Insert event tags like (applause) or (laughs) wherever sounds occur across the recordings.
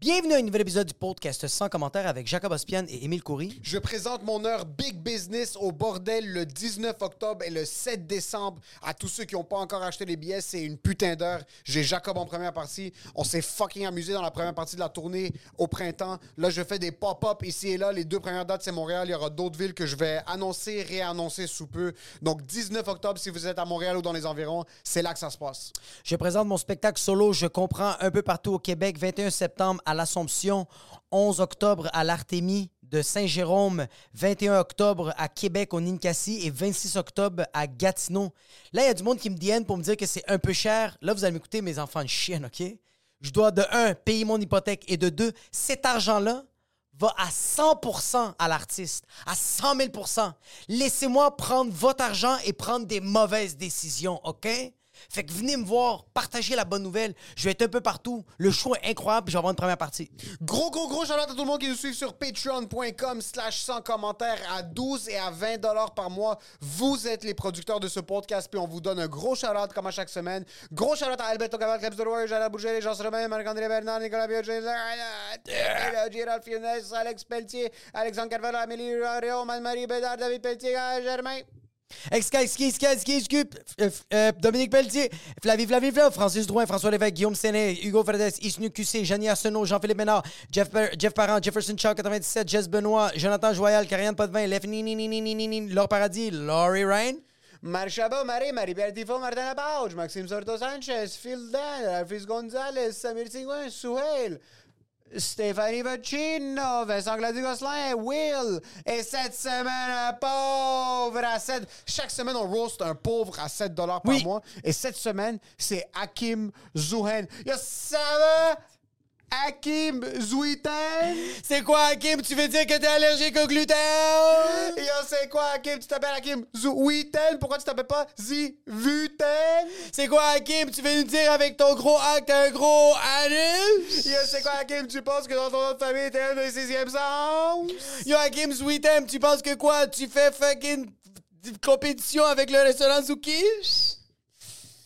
Bienvenue à un nouvel épisode du podcast sans commentaire avec Jacob Ospian et Émile Coury. Je présente mon heure Big Business au bordel le 19 octobre et le 7 décembre. À tous ceux qui n'ont pas encore acheté les billets, c'est une putain d'heure. J'ai Jacob en première partie. On s'est fucking amusé dans la première partie de la tournée au printemps. Là, je fais des pop-up ici et là. Les deux premières dates, c'est Montréal. Il y aura d'autres villes que je vais annoncer, réannoncer sous peu. Donc, 19 octobre, si vous êtes à Montréal ou dans les environs, c'est là que ça se passe. Je présente mon spectacle solo Je comprends un peu partout au Québec, 21 septembre à l'Assomption, 11 octobre à l'Artémie de Saint-Jérôme, 21 octobre à Québec au Ninkasi et 26 octobre à Gatineau. Là, il y a du monde qui me DM pour me dire que c'est un peu cher. Là, vous allez m'écouter, mes enfants de chienne, OK? Je dois de un payer mon hypothèque et de deux, cet argent-là va à 100% à l'artiste, à 100 000% Laissez-moi prendre votre argent et prendre des mauvaises décisions, OK? Fait que venez me voir, partagez la bonne nouvelle. Je vais être un peu partout. Le show est incroyable, puis je vais avoir une première partie. Gros, gros, gros shout à tout le monde qui nous suit sur patreon.com slash sans commentaires à 12 et à 20 dollars par mois. Vous êtes les producteurs de ce podcast, puis on vous donne un gros shout comme à chaque semaine. Gros shout à Alberto Caval, Krebs de Roy, Jala Bourget, Jean Romain, Marc-André Bernard, Nicolas Biogé, Gérald Alex Pelletier, Alexandre Carvalho, Amélie Réo, Marie Bédard, David Pelletier, Germain. Euh, euh, Dominique Pelletier, Flavie, Flavie, Flavie, Francis Drouin, François Lévesque, Guillaume Séné, Hugo Fredes, Isnu QC, Janie Arsenault, Jean-Philippe Ménard, Jeff, Jeff Parent, Jefferson Shaw, 97, Jess Benoît, Jonathan Joyal, Karianne Potvin, Lef Nini, Nini, Nini, Nini, Laure Paradis, Laurie Ryan. Marie Chabot, Marie, Marie-Pierre Tifo, Martin Lapauge, Maxime Sorto Sanchez, Phil Dan, Alphys Gonzalez, Samir Tigouin, Souhail, Stéphanie Vocino, Vincent Glady-Gosselin, Will. Et cette semaine, un pauvre à 7. Chaque semaine, on roast un pauvre à 7 dollars par Oui. mois. Et cette semaine, c'est Hakim Zouhen. Yo, ça va? Hakim Zouiten? C'est quoi, Hakim? Tu veux dire que t'es allergique au gluten? Yo, c'est quoi, Hakim? Tu t'appelles Hakim Zouiten? Pourquoi tu t'appelles pas Zivuten? C'est quoi, Hakim? Tu veux nous dire avec ton gros acte un gros anus? Yo, c'est quoi, Hakim? Tu penses que dans ton nom de famille, t'es un des sixième sens? Yo, Hakim Sweetem, tu penses que quoi? Tu fais fucking compétition avec le restaurant Zoukish?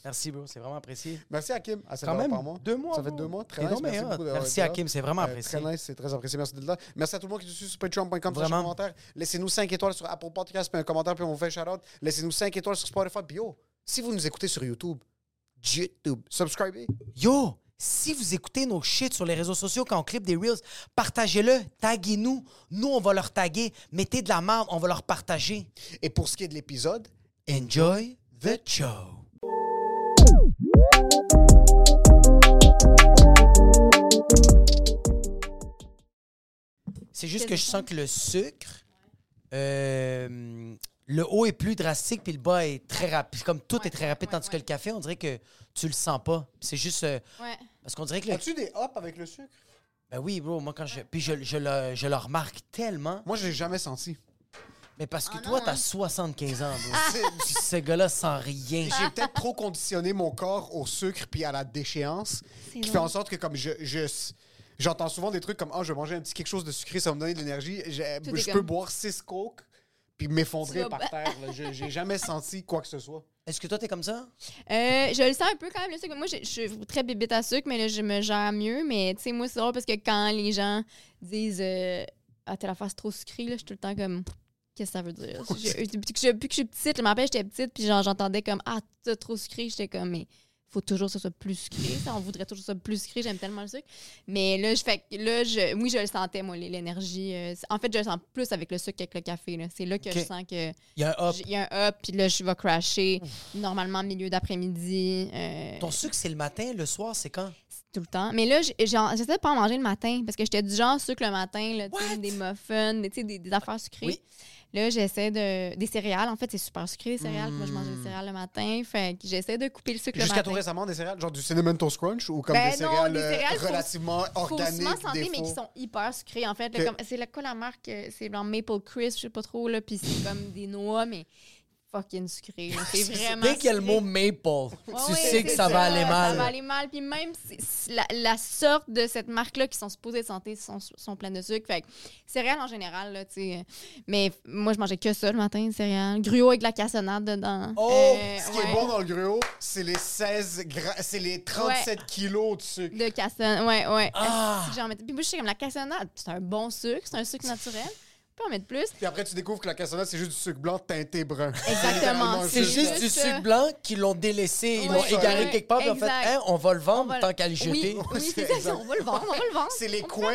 Merci, bro, c'est vraiment apprécié. Merci, Hakim. À 7 Quand même, par mois. deux mois, Ça fait deux mois. Très nice. Merci beaucoup. Hakim, c'est vraiment Euh, apprécié. Très nice, c'est très apprécié. Merci d'être là. Merci à tout le monde qui nous suit sur patreon.com. Vraiment. commentaire. Laissez-nous 5 étoiles sur Apple Podcast, puis un commentaire, puis on vous fait shout-out. Laissez-nous 5 étoiles sur Spotify. Puis yo, si vous nous écoutez sur YouTube, YouTube, subscribez. Yo, si vous écoutez nos shit sur les réseaux sociaux quand on clip des Reels, partagez-le, taguez-nous. Nous, on va leur taguer. Mettez de la merde, on va leur partager. Et pour ce qui est de l'épisode, Enjoy the show. C'est juste que je sens que le sucre, euh, le haut est plus drastique puis le bas est très rapide. Comme tout est très rapide, ouais, tandis que ouais. le café, on dirait que tu le sens pas. C'est juste euh, Ouais. parce qu'on dirait que le, as-tu des hops avec le sucre? ben oui, bro, moi quand je puis je, je le, je le remarque tellement, Moi, je l'ai jamais senti. Mais parce que Ah toi non, t'as hein? 75 ans, bro. Ce gars-là sent rien. J'ai peut-être trop conditionné mon corps au sucre puis à la déchéance, qui fait en sorte que comme je, je j'entends souvent des trucs comme ah je vais manger un petit quelque chose de sucré, ça va me donner de l'énergie. Je, peux boire six coke puis m'effondrer par terre. là. Je- J'ai jamais senti quoi que ce soit. Est-ce que toi, t'es comme ça? Euh, je le sens un peu quand même, le sucre. Moi, je, je suis très bébête à sucre, mais là, je me gère mieux. Mais, tu sais, moi, c'est drôle parce que quand les gens disent euh, Ah, t'es la face trop sucrée, là, je suis tout le temps comme Qu'est-ce que ça veut dire? J'ai- depuis, que je, depuis que je suis petite, je me rappelle, j'étais petite, puis genre, j'entendais comme Ah, t'es trop sucré. J'étais comme Mais faut toujours que ça soit plus sucré. Ça, on voudrait toujours que ça soit plus sucré. J'aime tellement le sucre. Mais là, je fais là, je, oui, je le sentais, moi, l'énergie. euh, en fait, je le sens plus avec le sucre qu'avec le café. C'est là que je sens que. Il y a un hop. Il y a un up, puis là, je vais crasher. Normalement, milieu d'après-midi. euh, Ton sucre, c'est le matin, le soir, c'est quand? tout le temps. Mais là, j'essaie de pas en manger le matin parce que j'étais du genre sucre le matin, là, des muffins, des, des affaires sucrées. Oui. Là, j'essaie de. Des céréales, en fait, c'est super sucré, les céréales. Moi, je mange des céréales le matin. Fait que j'essaie de couper le sucre le Jusqu'à matin. tout récemment, des céréales, genre du Cinnamon Toast Crunch ou comme Ben des non, céréales, des euh, céréales fausse- relativement organiques, Faussement santé, mais qui sont hyper sucrées, en fait. là, Ok. comme- C'est la- quoi la marque? euh, C'est genre Maple Crisp, je sais pas trop, là. Puis c'est comme des noix, mais fucking sucré. C'est (laughs) vraiment. Dès qu'il y a le mot maple, Ouais, tu ouais, sais que ça va aller mal. Ça va aller mal. Puis même si- la, la sorte de cette marque-là qui sont supposées de santé sont, sont pleines de sucre. Fait que céréales en général, là, tu sais. Mais moi, je mangeais que ça le matin, céréales. Gruau avec de la cassonade dedans. Oh! Euh, Ce qui ouais. est bon dans le gruau, c'est les 16 gra- c'est les 37 kilos de sucre. De cassonade, ouais, ouais. Ah! Puis moi, je sais comme la cassonade, c'est un bon sucre, c'est un sucre naturel. On peut en mettre plus. Puis après, tu découvres que la cassonade, c'est juste du sucre blanc teinté brun. (laughs) Exactement. C'est juste du sucre blanc qu'ils l'ont délaissé, ils Ouais, l'ont égaré ouais, quelque part, ont fait hein, on va le vendre va- tant qu'à le jeter. Oui, oui (laughs) c'est C'est ça, on va le vendre, on va le vendre. C'est les on coins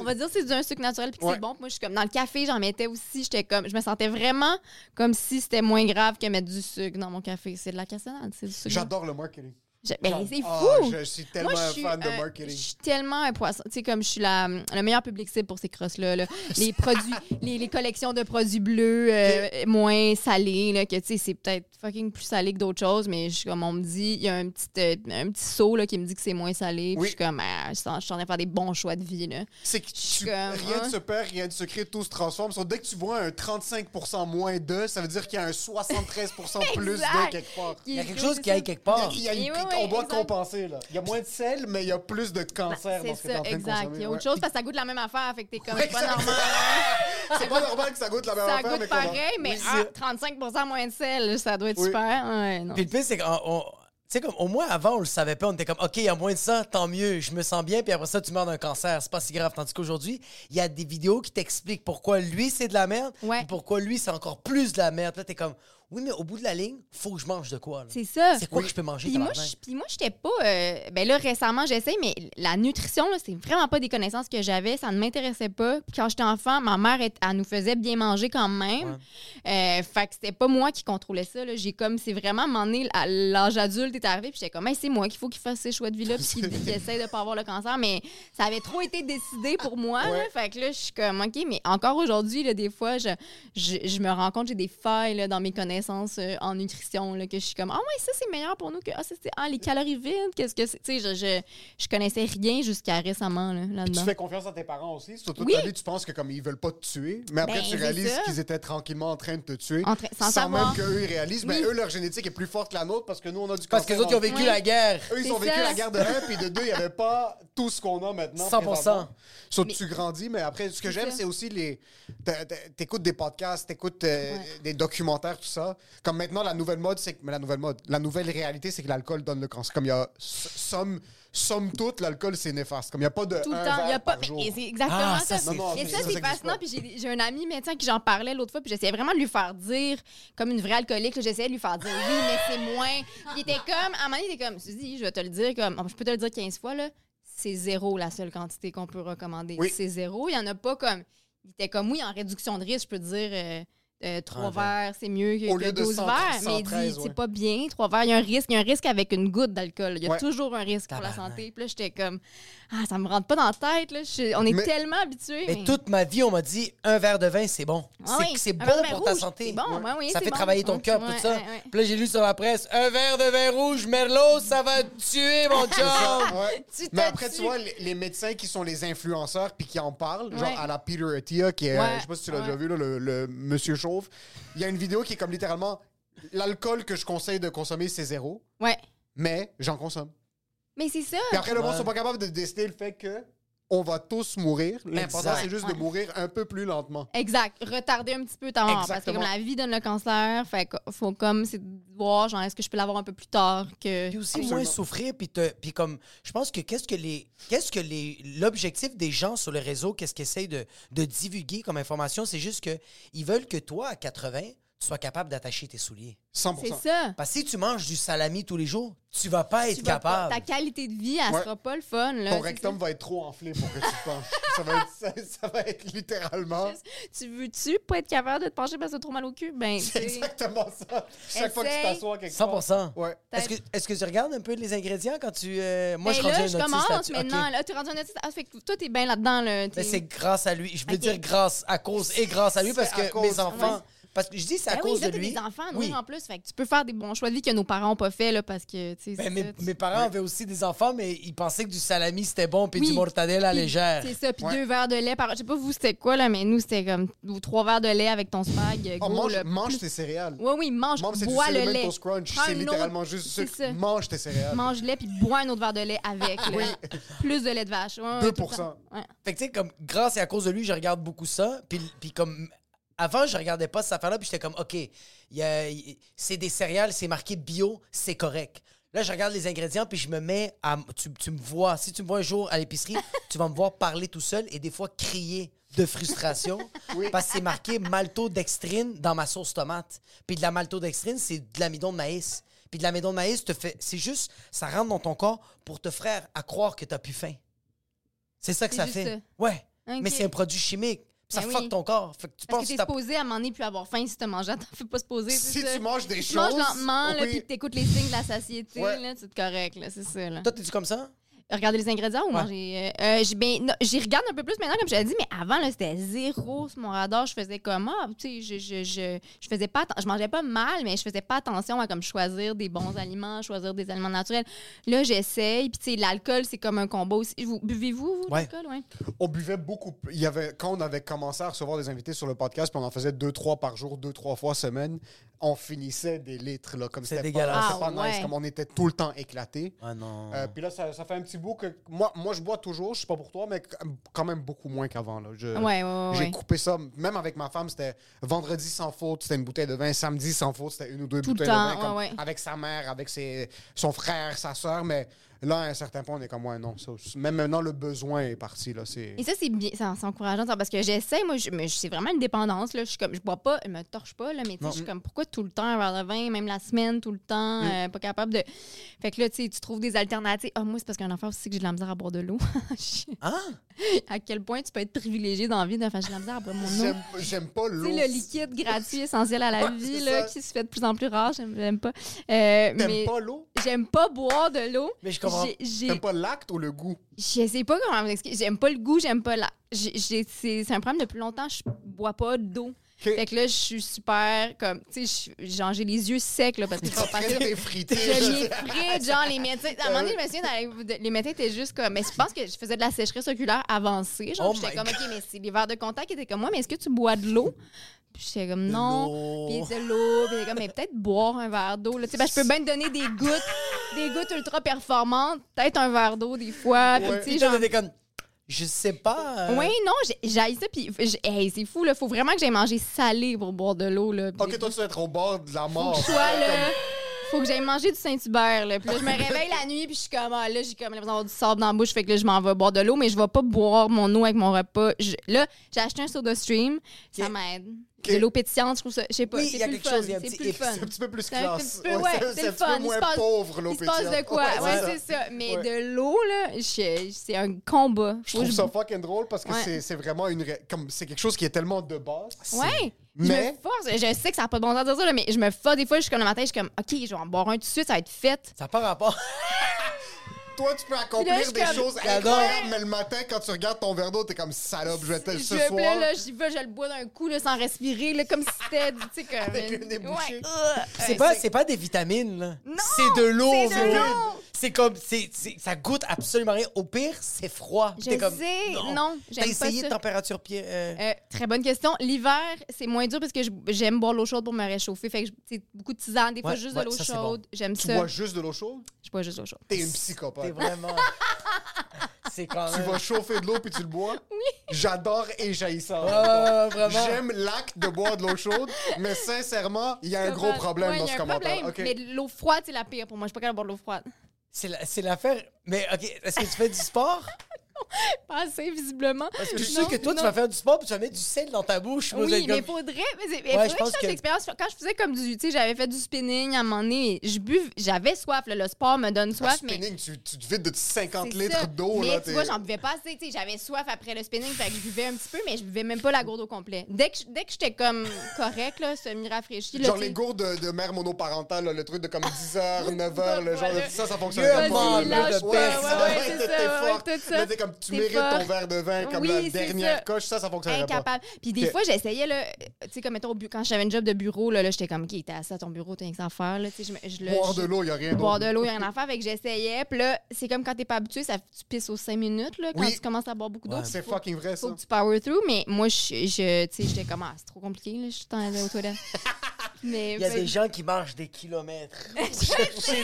On va dire que c'est du sucre naturel puis que Ouais. c'est bon. Puis Moi, je suis comme dans le café, j'en mettais aussi. J'étais comme, je me sentais vraiment comme si c'était moins grave que mettre du sucre dans mon café. C'est de la cassonade, c'est du sucre. J'adore le marketing. Je- ben, c'est Ah, fou. je suis tellement Moi, je un suis, fan de un- marketing. Je suis tellement un poisson. Tu sais, comme je suis la, le meilleur public cible pour ces crosses-là. là. (laughs) Les produits, les, les collections de produits bleus euh, moins salés, là, que tu sais, c'est peut-être fucking plus salé que d'autres choses, mais je suis comme on me dit, il y a un petit, euh, un petit saut là, qui me dit que c'est moins salé. Puis je suis comme, ah, je suis en je suis en train de faire des bons choix de vie. Là. C'est que tu- comme, rien hein? ne se perd, rien ne se crée, tout se transforme. Sauf dès que tu vois un 35% moins de, ça veut dire qu'il y a un 73% (laughs) plus de quelque part. Il y a quelque chose qui aille quelque part. Il y a une- Et oui, on doit exact. compenser. Là. Il y a moins de sel, mais il y a plus de cancer dans C'est ce que tu es ça, en train de exact. consommer. Il y a autre ouais. chose parce que ça goûte la même affaire. Fait que t'es comme, Ouais, c'est pas normal. hein. (laughs) C'est pas normal que ça goûte la même Ça affaire, mais goûte a- pareil, mais Oui, ah, 35 moins de sel, ça doit être Oui. super. Ouais, non. Puis le pire, c'est qu'on. on- Tu sais, comme au moins avant, on le savait pas. On était comme, OK, il y a moins de ça, tant mieux, je me sens bien. Puis après ça, tu meurs d'un cancer. C'est pas si grave. Tandis qu'aujourd'hui, il y a des vidéos qui t'expliquent pourquoi lui, c'est de la merde. Ouais. Puis pourquoi lui, c'est encore plus de la merde. Là, t'es comme, oui, mais au bout de la ligne, faut que je mange de quoi. C'est ça. C'est quoi que je peux manger, Puis moi, je- puis moi, j'étais pas. euh, ben là, récemment, j'essaie, mais la nutrition, c'est vraiment pas des connaissances que j'avais. Ça ne m'intéressait pas. Puis quand j'étais enfant, ma mère, elle, elle nous faisait bien manger quand même. Euh, fait que c'était pas moi qui contrôlais ça. J'ai comme, c'est vraiment, à un moment donné, à l'âge adulte est arrivé, puis j'étais comme, Hey, c'est moi qu'il faut qu'il fasse ces choix de vie-là, puis qu'il (laughs) essaie de pas avoir le cancer. Mais ça avait trop été décidé pour moi. là. Fait que là, je suis comme, OK, mais encore aujourd'hui, des fois, je, je, je me rends compte que j'ai des failles là, dans mes connaissances euh, en nutrition, là, que je suis comme, ah ouais, ça, c'est meilleur pour nous que, ah, c'est, ah, les calories vides, qu'est-ce que c'est? Tu sais, je, je, je connaissais rien jusqu'à récemment, là, tu fais confiance à tes parents aussi? Sur toute Oui. ta vie, tu penses que comme ils veulent pas te tuer, mais après Ben, tu réalises qu'ils étaient tranquillement en train de te tuer, sans savoir. même qu'eux ils réalisent. Mais Oui. eux, leur génétique est plus forte que la nôtre parce que nous, on a du Parce que les autres, ils ont vécu Oui. la guerre. Eux, ils C'est ont vécu ça. la guerre de 1, puis de 2, il n'y avait pas tout ce qu'on a maintenant. 100%. présentement. Sauf que Mais- tu grandis, mais après, ce que j'aime, c'est aussi les. T'écoutes des podcasts, t'écoutes euh, Ouais. des documentaires, tout ça. Comme maintenant, la nouvelle mode, c'est que. Mais la nouvelle mode, la nouvelle réalité, c'est que l'alcool donne le cancer. Comme il y a. Somme, somme toute, l'alcool, c'est néfaste. Comme il n'y a pas de. Tout le un temps. Il y a pas. c'est exactement Ah, ça. ça, c'est Non, non, Et ça, c'est fascinant. Puis j'ai un ami médecin qui j'en parlais l'autre fois, puis j'essayais vraiment de lui faire dire, comme une vraie alcoolique, j'essayais de lui faire dire oui, mais c'est moins. Il était comme, à un moment donné, il était comme, je dis, je vais te le dire, comme, je peux te le dire 15 fois, là, c'est zéro la seule quantité qu'on peut recommander. Oui. C'est zéro. Il n'y en a pas comme. Il était comme, oui, en réduction de risque, je peux te dire. euh, euh, trois verres, c'est mieux que, Au que lieu de 12 100, verres. Mais il 113, dit, ouais. c'est pas bien, trois verres. Il y a un risque. Il y a un risque avec une goutte d'alcool. Il y a Ouais. toujours un risque pour la santé. Puis là, j'étais comme, ah, ça me rentre pas dans la tête. Là. Je on est Mais- tellement habitués. Mais toute ma vie, on m'a dit un verre de vin, c'est bon. Ah c'est oui, c'est un bon pour ta santé. c'est bon, ouais, oui, ça fait bon. travailler ton cœur, ouais, tout ça. ouais, ouais. Puis là, j'ai lu sur la presse un verre de vin rouge, Merlot, ça va tuer, mon (laughs) chum. Ouais. Tu Mais après, tu vois, les, les médecins qui sont les influenceurs puis qui en parlent, genre à la Peter Attia, qui est, euh, je sais pas si tu l'as ouais. déjà vu, là, le, le monsieur chauve, il y a une vidéo qui est comme littéralement l'alcool que je conseille de consommer, c'est zéro, Ouais. mais j'en consomme. Mais c'est ça. Puis après, le monde sont pas capables de décider le fait que on va tous mourir. L'important, Exact. c'est juste de mourir un peu plus lentement. Exact. Retarder un petit peu ta mort. Parce que comme la vie donne le cancer, fait que faut comme c'est de voir, genre, est-ce que je peux l'avoir un peu plus tard que. Puis aussi Absolument. moins souffrir, puis te- puis comme je pense que qu'est-ce que les qu'est-ce que les l'objectif des gens sur le réseau, qu'est-ce qu'ils essayent de, de divulguer comme information, c'est juste que ils veulent que toi à 80, tu sois capable d'attacher tes souliers. 100%. C'est ça. Parce que si tu manges du salami tous les jours, tu vas pas être Tu vas pas- capable. ta qualité de vie, elle Ouais. sera pas le fun. Là, Ton c'est rectum va être trop enflé pour que tu te penches. (laughs) ça, va être, ça, ça va être littéralement. ça. Tu veux-tu pas être capable de te pencher parce que t'as trop mal au cul? Ben, C'est c'est- exactement ça. Chaque fois que tu Essaye. t'assois quelque 100 part. Ouais. Est-ce que, est-ce que tu regardes un peu les ingrédients quand tu. euh, moi, Ben je là, rendu un je autiste commence là-dessus. maintenant. Ok. Là, tu es rendu un autiste. Ah, fait que toi, t'es bien là-dedans. Là, Mais t'es- c'est grâce à lui. Je veux Ok. dire grâce à cause et grâce à lui parce C'est à que cause. mes enfants. Ouais. Parce que je dis c'est à Ben oui, cause là, de lui. des enfants, oui. nous, en plus. Fait que tu peux faire des bons choix de vie que nos parents n'ont pas fait, là, parce que, tu sais, Ben, mes, ça, tu- mes parents avaient aussi des enfants, mais ils pensaient que du salami c'était bon puis Oui. du mortadella Puis, légère. C'est ça, puis Ouais. deux verres de lait par. Je sais pas vous c'était quoi là, mais nous c'était comme ou trois verres de lait avec ton spag. Oh, gros, mange, là. mange tes céréales. Oui, oui, mange, Mange, du bois le lait. Toast Crunch. Prends C'est un littéralement autre- juste sucre. ça. Mange tes céréales. Mange le lait puis bois un autre verre de lait avec. Oui. (laughs) Plus de lait de vache. Ouais, ouais, 2%. tout le temps. Ouais. Fait que tu sais, comme grâce et à cause de lui, je regarde beaucoup ça. Puis, puis comme avant, je regardais pas cette affaire-là, puis j'étais comme, OK, c'est des céréales, c'est marqué bio, c'est correct. Là, je regarde les ingrédients, puis je me mets à. Tu, tu me vois, si tu me vois un jour à l'épicerie, tu vas me voir parler tout seul et des fois crier de frustration (laughs) parce que c'est marqué maltodextrine dans ma sauce tomate. Puis de la maltodextrine, c'est de l'amidon de maïs. Puis de l'amidon de maïs, te fait, c'est juste, ça rentre dans ton corps pour te faire à croire que t'as plus faim. C'est ça que ça juste fait. ça. Ouais. Mais c'est un produit chimique. Ça Ben fuck oui. ton corps. Fait que tu Parce penses que t'es supposé à donné puis avoir faim si t'as mangé. T'en fais pas se poser. Si ça. tu manges des Tu manges choses, lentement, là, oui. puis t'écoutes les signes de la satiété, Ouais. là, c'est correct, là, c'est ça, là. Toi, t'es-tu comme ça? Regarder les ingrédients ou Ouais. manger. euh, euh, j'ai ben, j'y regarde un peu plus maintenant, comme je l'ai dit, mais avant, c'était zéro sur mon radar. Je faisais comme, ah, tu sais, je, je, je, je faisais pas, je mangeais pas mal, mais je faisais pas attention à comme choisir des bons aliments, choisir des aliments naturels. Là, j'essaye, puis tu sais, l'alcool, c'est comme un combo aussi. Vous, buvez-vous, Ouais. l'alcool, ouais? On buvait beaucoup. Il y avait, quand on avait commencé à recevoir des invités sur le podcast, puis on en faisait deux, trois par jour, deux, trois fois semaine, on finissait des litres, là, comme c'était pas, Ah, pas nice, ouais. comme on était tout le temps éclatés. Ah non. Euh, puis là, ça, ça fait un petit bout que. Moi, moi, je bois toujours, je sais pas pour toi, mais quand même beaucoup moins qu'avant. là. Je- Ouais, ouais, ouais. J'ai ouais. coupé ça. Même avec ma femme, c'était vendredi sans faute, c'était une bouteille de vin. Samedi sans faute, c'était une ou deux Tout le bouteilles temps, de vin. comme ouais, ouais. Avec sa mère, avec ses, son frère, sa soeur. Mais là, à un certain point, on est comme, ouais, non. Ça, même maintenant, le besoin est parti. Là, c'est... Et ça, c'est bien, c'est encourageant parce que j'essaie, moi, je, mais c'est vraiment une dépendance. Là. Je suis comme, je bois pas, je me torche pas, là, mais tu sais, Non. je suis comme, pourquoi tout le temps un verre de vin, même la semaine, tout le temps, euh, pas capable de. Fait que là, tu sais, tu trouves des alternatives. Ah, moi, c'est parce qu'un enfant aussi que j'ai de la misère à boire de l'eau. (laughs) Ah! (laughs) à quel point tu peux être privilégié dans la vie, j'ai de la misère à boire mon eau? J'aime, pas l'eau. le liquide gratuit essentiel à la Ouais, vie, là, qui se fait de plus en plus rare, j'aime pas. Euh, mais pas l'eau? j'aime pas boire de l'eau. Mais je J'ai- j'ai- T'aimes pas l'acte ou le goût? je sais pas comment vous expliquer. J'aime pas le goût, j'aime pas la. j'ai- j'ai- C'est un problème depuis longtemps, je bois pas d'eau. Fait que là, je suis super comme. Tu sais, genre, j'ai les yeux secs, là, parce que je vais passer. Après, t'es frité. Je m'effrite, genre, les médecins. À un moment donné, je me souviens, les- médecins étaient juste comme. Mais je pense que je faisais de la sécheresse oculaire avancée. Genre, Oh j'étais comme, OK, mais c'est les verres de contact qui étaient comme moi, mais est-ce que tu bois de l'eau? J'étais comme, non. Puis de l'eau. Puis il était comme, mais peut-être boire un verre d'eau. là. Tu sais, ben, je peux bien te donner des gouttes, (laughs) des gouttes ultra performantes. Peut-être un verre d'eau des fois. Puis, tu sais, genre. comme, je sais pas. euh, Oui, non, j'ai- ça. Puis, hey, c'est fou, là. Faut vraiment que j'aille manger salé pour boire de l'eau, là. Ok, toi, tu vas être au bord de la faut mort. que sois là. Faut que j'aille manger du Saint-Hubert, là. Puis là, je me réveille la nuit, puis je suis comme, ah, là, j'ai comme l'impression d'avoir du sable dans la bouche. Fait que là, je m'en vais boire de l'eau, mais je vais pas boire mon eau avec mon repas. Je- là, j'ai acheté un soda stream. Ça m'aide. Ok. De l'eau pétillante, je trouve ça. Je sais pas. Oui, c'est il y a plus quelque fun. chose, il y a un C'est petit. C'est un petit peu plus C'est un classe. petit peu- ouais, c'est c'est le un petit fun. peu moins se passe- pauvre, l'eau Il se passe de pétillante. quoi? Ouais, Ouais, c'est ça. Mais Ouais. de l'eau, là, je- c'est un combat. Je trouve ça fucking drôle parce que Ouais. c'est- c'est vraiment une. Comme c'est quelque chose qui est tellement de base. Ouais. Je Mais- me force. Je sais que ça n'a pas de bon sens de dire ça, là, mais je me force. Des fois, je suis comme le matin, je suis comme, OK, je vais en boire un tout de suite, ça va être fait. Ça n'a pas rapport. (laughs) Toi, tu peux accomplir des comme- choses J'adore. incroyables, mais le matin, quand tu regardes ton verre d'eau, t'es comme salope, je vais te Je ce soir. là, j'y vais, je le bois d'un coup, là, sans respirer, là, comme si c'était, tu sais, comme... Avec le nez bouché. Ouais. C'est pas, c'est pas des vitamines, là. Non, C'est de l'eau. c'est de l'eau. C'est comme, c'est, c'est- ça goûte absolument rien. Au pire, c'est froid. Je T'es comme, sais, non, T'as j'aime pas essayé ça. de température pied. euh, Euh, très bonne question. L'hiver, c'est moins dur parce que j'aime boire l'eau chaude pour me réchauffer. Fait que, tu sais, beaucoup de tisane, des fois Ouais, juste ouais, de l'eau c'est chaude. J'aime Tu ça. bois juste de l'eau chaude? Je bois juste de l'eau chaude. T'es une T'es psychopathe. vraiment. (laughs) C'est quand Tu même. vas chauffer de l'eau puis tu le bois? J'adore et j'haïs ça. Vraiment. J'aime l'acte de boire de l'eau chaude, mais sincèrement, il y a un gros problème Ouais, dans il y a ce un commentaire. Mais l'eau froide, c'est la pire pour moi. Je suis pas capable de boire de l'eau froide. C'est la- c'est l'affaire. Mais, OK, est-ce que tu fais du sport? (laughs) Pas assez, visiblement. Parce que je suis sûr que toi, tu vas faire du sport puis tu vas mettre du sel dans ta bouche. Moi, Oui, mais comme- faudrait, mais c'est- mais Ouais, faudrait je que pense je fasse que- l'expérience. Quand je faisais comme du, tu sais, j'avais fait du spinning à un moment donné, je buve, j'avais soif, là, le sport me donne Le soif, mais spinning, tu, tu te vides de 50 c'est litres d'eau. Mais là, tu vois, j'en buvais pas assez, tu sais, j'avais soif après le spinning, fait que je buvais un petit peu, mais je buvais même pas la gourde au complet. Dès que, je- dès que j'étais comme correct, là, semi-rafraîchi, Genre sais, les gourdes de, de mère monoparentale, là, le truc de comme (laughs) 10h, 9h, le genre de ça, ça fonctionne pas, (laughs) Comme, tu T'es mérites fort. ton verre de vin comme Oui, la dernière ça. coche, ça, ça fonctionnerait pas. incapable. Puis des fois, j'essayais, là, tu sais, comme mettons, quand j'avais un job de bureau, là, là j'étais comme, OK, t'es assis à ton bureau, t'as rien que ça à faire, là, tu sais, je, je, Boire je- de l'eau, il n'y a rien Boire de l'eau, il a rien à faire. Fait que j'essayais. Puis là, c'est comme quand t'es pas habitué, ça, tu pisses aux 5 minutes, là, quand Oui. tu commences à boire beaucoup d'eau. Ouais. C'est fucking vrai, ça. Faut que tu power through, mais moi, je, je tu sais, j'étais comme, ah, c'est trop compliqué, là, je suis dans les toilettes. Mais Il y a des gens qui marchent des kilomètres. (laughs) Je (laughs) sais,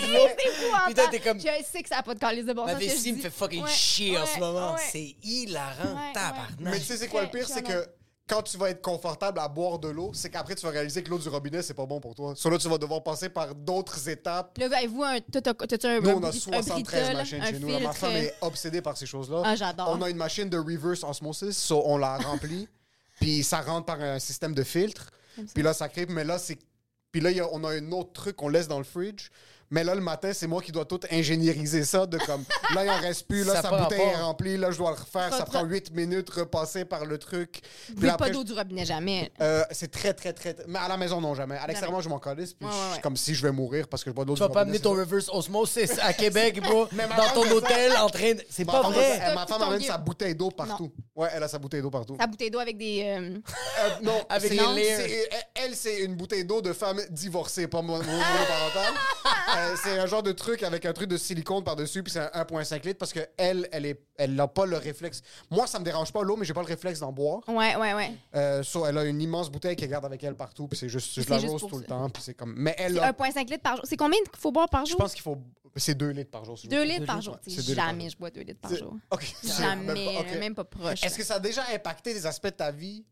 toi, t'es comme- Je sais que ça n'a pas de calice de bon Ma vessie me fait fucking Ouais, chier en ce moment. ouais. C'est hilarant, Ouais, tabarnak. Mais tu sais, c'est quoi le pire? C'est que quand tu vas être confortable à boire de l'eau, c'est qu'après, tu vas réaliser que l'eau du robinet, c'est pas bon pour toi. Sur là, tu vas devoir passer par d'autres étapes. Là, avez-vous un. t'as- un, Nous, on a Brit- 73 un Brita, machines chez nous. Ma femme est obsédée par ces choses-là. Ah, j'adore. On a une machine de reverse osmosis, so on la remplit, (laughs) puis ça rentre par un système de filtre. Puis là, ça crée. Mais là, c'est. Puis là, il y a- on a un autre truc qu'on laisse dans le fridge. Mais là, le matin, c'est moi qui dois tout ingénieriser ça. De comme, là, il en reste plus. Là, Ça sa prend bouteille pas. est remplie. Là, je dois le refaire. Ça Re- prend re- 8 minutes, repasser par le truc. Puis Buvez pas après, d'eau du robinet, jamais. euh, c'est très, très, très. Mais à la maison, non, jamais. À l'extérieur, je m'en calisse. Puis Ouais, je ouais, suis ouais. comme si je vais mourir parce que je bois de l'eau Tu vas pas amener ton reverse osmosis à (laughs) Québec, bro, dans ton hôtel en train de. C'est Ma pas femme, vrai. elle- ma femme amène sa bouteille d'eau partout. Ouais, elle a sa bouteille d'eau partout. Ta bouteille d'eau avec des. euh, Euh, non, (laughs) Avec c'est- les c'est- Elle, c'est une bouteille d'eau de femme divorcée, pas mon, mon (laughs) monoparentale. Euh, c'est un genre de truc avec un truc de silicone par-dessus, puis c'est un 1,5 litres parce que elle, elle est, elle n'a pas le réflexe. Moi, ça me dérange pas l'eau, mais j'ai pas le réflexe d'en boire. Ouais, ouais, ouais. Euh, so, elle a une immense bouteille qu'elle garde avec elle partout, puis c'est juste, je la rose tout le temps, puis c'est comme. Mais elle, a- 1,5 litres par jour. C'est combien qu'il faut boire par je jour? pense qu'il faut, c'est 2 litres par jour. si je me 2 trompe. litres par jour. litres par Jamais jour. je bois 2 litres par jour. (laughs) Ok. Jamais, Même pas- ok. là, même pas proche. Est-ce que ça a déjà impacté des aspects de ta vie?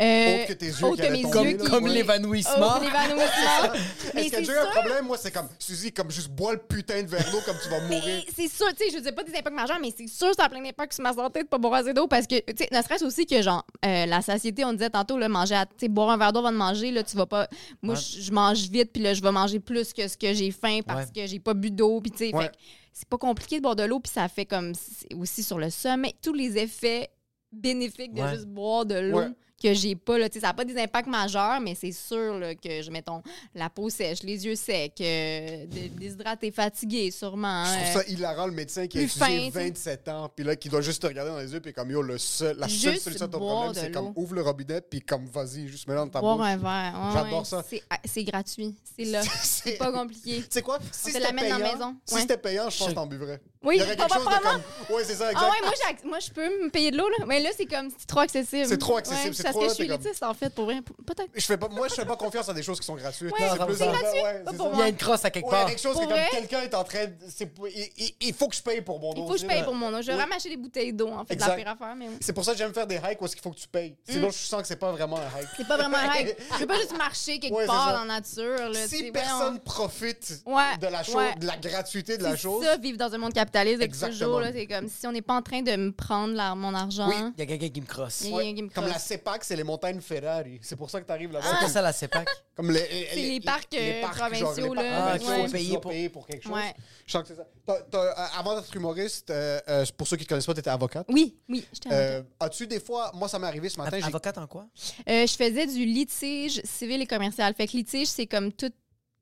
Euh, que tes yeux que mes qui- Comme oui. l'évanouissement. Oh, l'évanouissement. (laughs) Est-ce qu'il y a c'est déjà eu un problème? Moi, c'est comme, Suzy, comme juste bois le putain de verre d'eau comme tu vas mourir. Mais c'est sûr, tu sais, je dis pas des impacts majeurs, mais c'est sûr ça a plein d'impacts sur ma santé de pas boire assez d'eau parce que, tu sais, ne serait-ce aussi que, genre, euh, la satiété, on disait tantôt, là, manger, à- tu sais, boire un verre d'eau avant de manger, là, tu vas pas. Moi, Ouais. je mange vite, puis là, je vais manger plus que ce que j'ai faim parce Ouais. que j'ai pas bu d'eau, puis tu sais, Ouais. que c'est pas compliqué de boire de l'eau, puis ça fait comme c'est aussi sur le sommeil, tous les effets bénéfiques de Ouais. juste boire de l'eau. Que j'ai pas là, tu sais, ça n'a pas des impacts majeurs mais c'est sûr là, que je mettons la peau sèche les yeux secs euh, dé- déshydraté fatigué sûrement Je trouve euh, ça hilarant, le médecin qui a étudié fin, tu sais. 27 ans, puis là, qui doit juste te regarder dans les yeux, puis comme, yo, le seul, la seule solution à ton problème, c'est comme, ouvre le robinet, puis comme, vas-y, juste mets-le dans ta boire bouche. un verre ouais, J'adore ouais, ça. c'est ah, c'est gratuit c'est là (laughs) C'est- pas compliqué Tu sais quoi? Si te c'était payant, la maison. si Ouais. c'était payant, je pense que t'en buvrais. Oui, Il y aurait quelque chose de comme... Ouais, c'est ça, exact. ah ouais moi moi je peux me payer de l'eau là mais là c'est comme c'est trop accessible C'est trop accessible, Ouais, c'est parce trop que là, je suis comme- élitiste en fait pour vrai peut-être Je fais pas, moi, je fais pas confiance à des choses qui sont gratuites. Ouais, c'est plus gratuit, ouais, pas pour. Il y a une crosse à quelque Ouais, il y a part. quelque chose Pour que comme quelqu'un est en train de... c'est- Il, il- il faut que je paye pour mon il eau faut que je paye pour mon eau je vais Ouais. ramasser des bouteilles d'eau en fait la pire affaire mais C'est pour ça que j'aime faire des hikes où est-ce qu'il faut que tu payes. Sinon, je sens que c'est pas vraiment un hike. c'est pas vraiment un hike (laughs) je veux pas juste marcher quelque Ouais, part dans la nature Si personne profite Ouais, de la chose, ouais. de la gratuité de la C'est chose, ça, vivre dans un monde capitaliste depuis Exactement. toujours. là, C'est comme si on n'est pas en train de me prendre la- mon argent. Oui. Il y a quelqu'un qui me crosse. Ouais, qui me comme la. CEPAC, c'est les montagnes Ferrari. C'est pour ça que tu arrives là-bas. C'est quoi Comme- ça, la CEPAC? (laughs) Comme les, C'est les parcs, euh, provinciaux, genre, les là. parcs Ah, tu payer dois pour- payer pour quelque chose. Ouais. Je sens que c'est ça. Euh, avant d'être humoriste, euh, euh, pour ceux qui ne connaissent pas, tu étais avocate. Oui, oui, j'étais Euh, As-tu des fois, moi ça m'est arrivé ce matin, Avocate en quoi? Euh, je faisais du litige civil et commercial. Fait que litige, c'est comme tout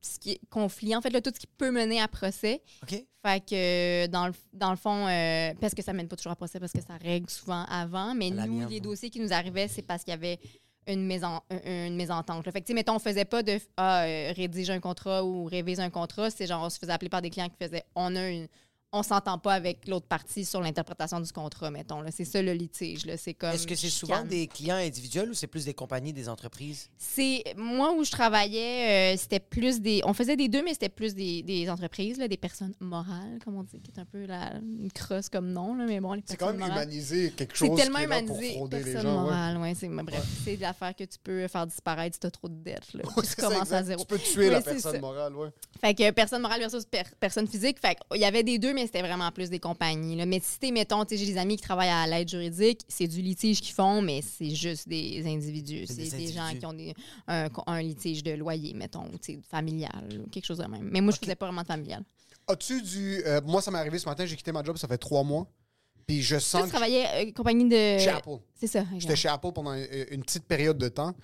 ce qui est conflit. En fait, là, tout ce qui peut mener à procès. OK. Fait que dans le, dans le fond, euh, parce que ça mène pas toujours à procès parce que ça règle souvent avant, mais la nous, mienne, les ouais. dossiers qui nous arrivaient, c'est parce qu'il y avait une, maison, une mésentente. là. Fait que, tu sais, mettons, on faisait pas de ah, euh, rédige un contrat ou révise un contrat. C'est genre, on se faisait appeler par des clients qui faisaient on a une, on s'entend pas avec l'autre partie sur l'interprétation du contrat, mettons. là. C'est ça le litige. là. C'est comme. Est-ce que c'est souvent des clients individuels ou c'est plus des compagnies, des entreprises? C'est moi où je travaillais, euh, c'était plus des. On faisait des deux, mais c'était plus des, des entreprises, là, des personnes morales, comme on dit, qui est un peu la une crosse comme nom, là, mais bon, les C'est quand même morales. humaniser quelque chose. C'est tellement qui est là pour humanisé. les Personne gens, ouais. morale, ouais. c'est, mais bref, c'est de l'affaire que tu peux faire disparaître si tu as trop de dettes. Là, (laughs) Ouais, c'est tu ça, commences à zéro. Tu peux tuer la Ouais, c'est personne ça. morale, ouais. Fait que personne morale versus per- personne physique. Fait qu'il y avait des deux, mais c'était vraiment plus des compagnies. là. Mais si t'es, mettons, tu j'ai des amis qui travaillent à l'aide juridique, c'est du litige qu'ils font, mais c'est juste des individus. C'est des des, gens qui ont des- un, un litige de loyer, mettons, tu familial, ou quelque chose de même. Mais moi, je faisais pas vraiment de familial. As-tu du. euh, moi, ça m'est arrivé ce matin, j'ai quitté ma job, ça fait trois mois. Puis je Tu sens que. travaillais euh, compagnie de. Chez Apple. C'est ça. J'étais chez Apple pendant une, une petite période de temps.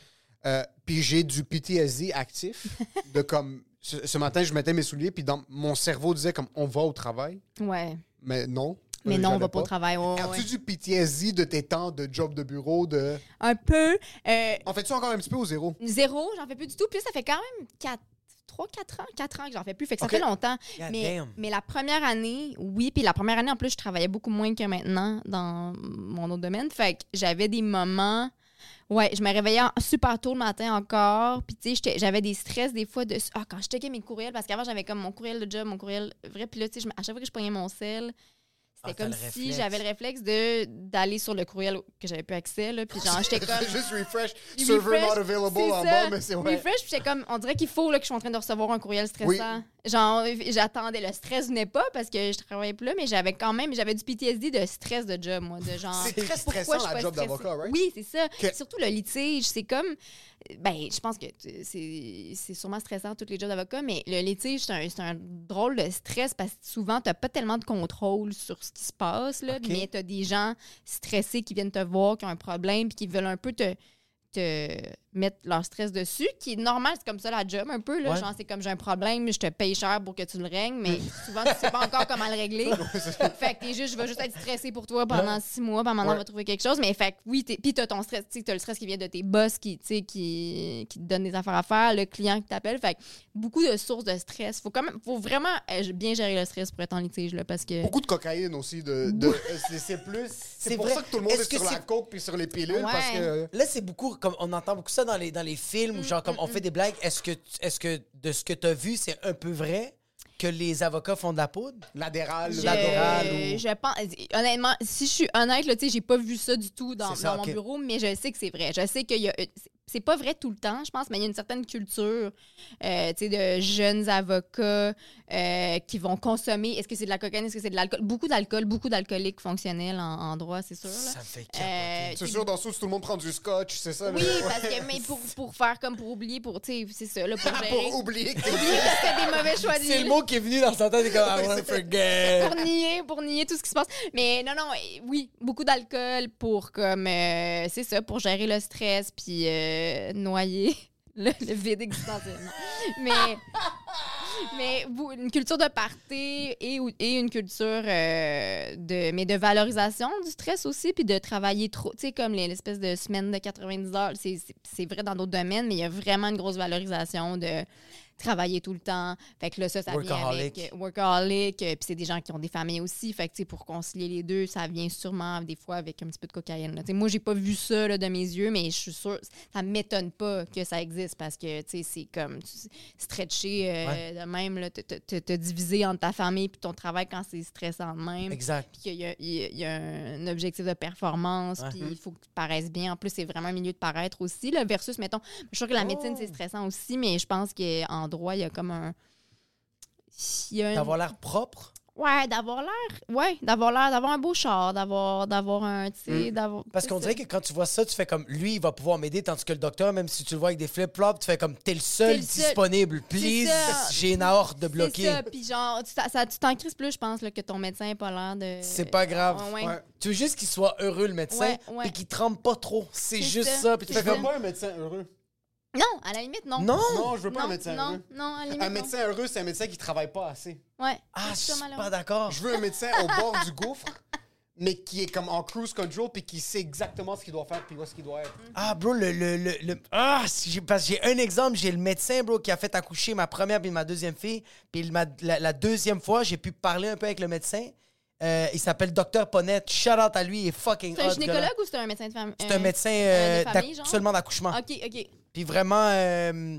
Euh, puis j'ai du PTSD actif. (laughs) de comme. Ce, ce matin, je mettais mes souliers, puis dans mon cerveau disait comme on va au travail. Ouais. Mais non. Mais Euh, non, on va pas au travail. ouais, As-tu ouais. du PTSD de tes temps de job de bureau de. Un peu. euh, En fais-tu encore un petit peu au zéro? Zéro, j'en fais plus du tout. Puis ça fait quand même 4, 3, 4 ans, 4 ans que j'en fais plus. Fait que ça fait longtemps. God Mais, damn. mais la première année, oui. Puis la première année, en plus, je travaillais beaucoup moins que maintenant dans mon autre domaine. Fait que j'avais des moments. Ouais, je me réveillais super tôt le matin encore. Puis, tu sais, j'avais des stress des fois de. Ah, quand je checkais mes courriels, parce qu'avant, j'avais comme mon courriel de job, mon courriel vrai. Puis là, tu sais, à chaque fois que je prenais mon sel, c'était t'as comme si j'avais le réflexe de d'aller sur le courriel que j'avais plus accès. Là, puis genre, j'étais (laughs) comme. juste refresh. Il Server refresh, not available en ça. bas, mais c'est ouais. Refresh, puis j'étais comme, on dirait qu'il faut là, que je suis en train de recevoir un courriel stressant. Genre, j'attendais, le stress venait pas parce que je travaillais plus là, mais j'avais quand même, j'avais du PTSD de stress de job, moi, de genre. C'est très pourquoi stressant, la job d'avocat, right? Oui, c'est ça. Surtout le litige, c'est comme, ben, je pense que tu- c'est c'est sûrement stressant tous les jobs d'avocat, mais le litige, c'est un, c'est un drôle de stress parce que souvent, t'as pas tellement de contrôle sur ce qui se passe, là, mais t'as des gens stressés qui viennent te voir, qui ont un problème, puis qui veulent un peu te te mettre leur stress dessus, qui est normal, c'est comme ça la job un peu. Là, Ouais. Genre, c'est comme j'ai un problème, je te paye cher pour que tu le règles, mais souvent, tu sais pas encore comment le régler. (laughs) fait que t'es juste, je vais juste être stressé pour toi pendant six mois, puis maintenant, on va trouver quelque chose. Mais fait que oui, t'es- puis t'as ton stress, tu sais, t'as le stress qui vient de tes boss qui, tu sais, qui, qui te donne des affaires à faire, le client qui t'appelle. Fait que beaucoup de sources de stress. Faut quand même, faut vraiment euh, bien gérer le stress pour être en litige, là, parce que. Beaucoup de cocaïne aussi. De, de- c'est- c'est plus. C'est pour vrai. ça que tout le monde est, sur la coke puis sur les pilules. Ouais. Parce que. Là, c'est beaucoup, comme on entend beaucoup ça dans les, dans les films, où genre, comme on fait des blagues. Est-ce que, est que de ce que tu as vu, c'est un peu vrai que les avocats font de la poudre? L'adéral, l'adéral ou. je pense, honnêtement, si je suis honnête, là, j'ai pas vu ça du tout dans, dans mon bureau, mais je sais que c'est vrai. Je sais qu'il y a. C'est pas vrai tout le temps, je pense, mais il y a une certaine culture euh, tu sais, de jeunes avocats euh, qui vont consommer. Est-ce que c'est de la cocaïne? Est-ce que c'est de l'alcool? Beaucoup d'alcool, beaucoup d'alcooliques fonctionnels en, en droit, c'est sûr. là. Ça fait Euh. C'est sûr, dans ce tout le monde prend du scotch, c'est ça? Oui, le- parce que mais pour, pour faire comme pour oublier, pour, tu sais, c'est ça, là, pour. (laughs) Pour oublier que que c'est des mauvais choix C'est le mot qui est venu dans sa tête, comme, I wanna forget. pour nier, pour nier tout ce qui se passe. Mais non, non, euh, oui, beaucoup d'alcool pour comme, euh, c'est ça, pour gérer le stress puis euh, noyer (laughs) le, vide existentiel. Mais, mais bou- une culture de party et, et une culture euh, de, mais de valorisation du stress aussi puis de travailler trop, tu sais, comme les- l'espèce de semaine de 90 heures. C'est vrai dans d'autres domaines, mais il y a vraiment une grosse valorisation de travailler tout le temps. Fait que là, ça, ça vient avec workaholic. euh, Puis c'est des gens qui ont des familles aussi. Fait que, tu sais, pour concilier les deux, ça vient sûrement des fois avec un petit peu de cocaïne. là. Moi, j'ai pas vu ça là, de mes yeux, mais je suis sûre, ça m'étonne pas que ça existe parce que, tu sais, c'est comme stretché euh, de même, là, te, te- te- te diviser entre ta famille puis ton travail quand c'est stressant de même. Exact. Puis qu'il y y a- il y a un objectif de performance, Ouais. puis il faut que tu paraisses bien. En plus, c'est vraiment un milieu de paraître aussi, là, versus, mettons, je suis sûre que la médecine, Oh. c'est stressant aussi, mais je pense qu'en il y a comme un... il y a un- D'avoir l'air propre? Ouais, d'avoir l'air... Ouais, d'avoir l'air, d'avoir un beau char, d'avoir, d'avoir un, d'avoir... Mm. Parce c'est qu'on dirait que quand tu vois ça, tu fais comme lui, il va pouvoir m'aider, tandis que le docteur, même si tu le vois avec des flip-flops, tu fais comme t'es le seul T'es le seul. disponible. Please, ça. j'ai une aorte de C'est bloquer. ça, puis genre, tu t'en- ça- tu t'en crises plus, je pense, là, que ton médecin n'a pas l'air de... C'est pas grave. Ouais, ouais. Ouais. Tu veux juste qu'il soit heureux, le médecin, Ouais, ouais. et qu'il trempe pas trop. C'est C'est juste ça. ça. Puis tu C'est fais comme. pas un médecin heureux. Non, à la limite, non. Non! Non, je veux pas non, un médecin non, heureux. non, à la limite, Un non. médecin heureux, c'est un médecin qui travaille pas assez. Ouais. Ah, je suis pas d'accord. Je veux un médecin au bord du gouffre, (laughs) mais qui est comme en cruise control, puis qui sait exactement ce qu'il doit faire, puis où est-ce qu'il doit être. Ah, bro, le. le, le, le- ah, parce que j'ai un exemple, j'ai le médecin, bro, qui a fait accoucher ma première puis ma deuxième fille. Puis la, la deuxième fois, j'ai pu parler un peu avec le médecin. Euh, il s'appelle Dr. Ponette. Shout out à lui, il est fucking C'est un hot, gynécologue ou c'est un médecin de famille? C'est un médecin euh, euh, famille, seulement d'accouchement. Ok, ok. Puis vraiment, euh,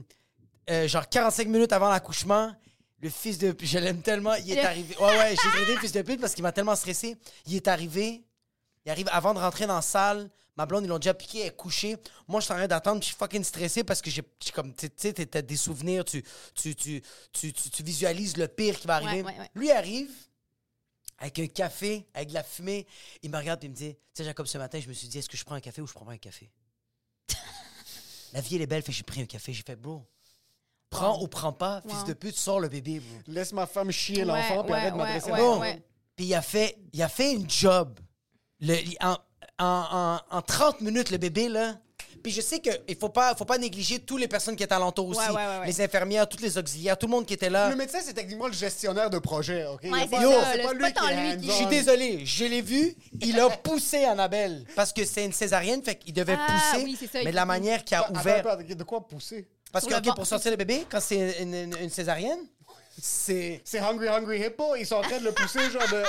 euh, genre 45 minutes avant l'accouchement, le fils de je l'aime tellement, il est Le- arrivé. Ouais, ouais, j'ai traité le fils de pute parce qu'il m'a tellement stressé. Il est arrivé, il arrive avant de rentrer dans la salle. Ma blonde, ils l'ont déjà piqué, elle est couchée. Moi, je suis en train d'attendre, je suis fucking stressé parce que j'ai comme, tu sais, t'as des souvenirs, tu, tu, tu, tu, tu- tu visualises le pire qui va arriver. Ouais, ouais, ouais. Lui arrive avec un café, avec de la fumée. Il me regarde et il me dit, tu sais, Jacob, ce matin, je me suis dit, est-ce que je prends un café ou je prends pas un café? La vie, elle est belle, fait que j'ai pris un café. J'ai fait, bro, prends ou prends pas, fils Wow. de pute, sors le bébé, bro. Laisse ma femme chier Ouais, l'enfant, puis ouais, arrête de m'adresser ouais, à Bon. Puis il a fait, il a fait une job. Le, en, en, en, en 30 minutes, le bébé, là. Puis je sais qu'il ne faut pas, faut pas négliger toutes les personnes qui étaient alentour aussi. Ouais, ouais, ouais, ouais. Les infirmières, toutes les auxiliaires, tout le monde qui était là. Le médecin, c'est techniquement le gestionnaire de projet, OK? C'est pas lui qui Je suis désolé, je l'ai vu, il a (laughs) poussé Annabelle parce que c'est une césarienne, fait qu'il devait Ah, pousser. oui, c'est ça, mais de la manière qu'il a Attends, ouvert. attends, de quoi pousser? Parce que, ok, pour sortir le bébé, quand c'est une, une- une césarienne, c'est. C'est Hungry Hungry Hippo, ils sont en train de le pousser, genre de...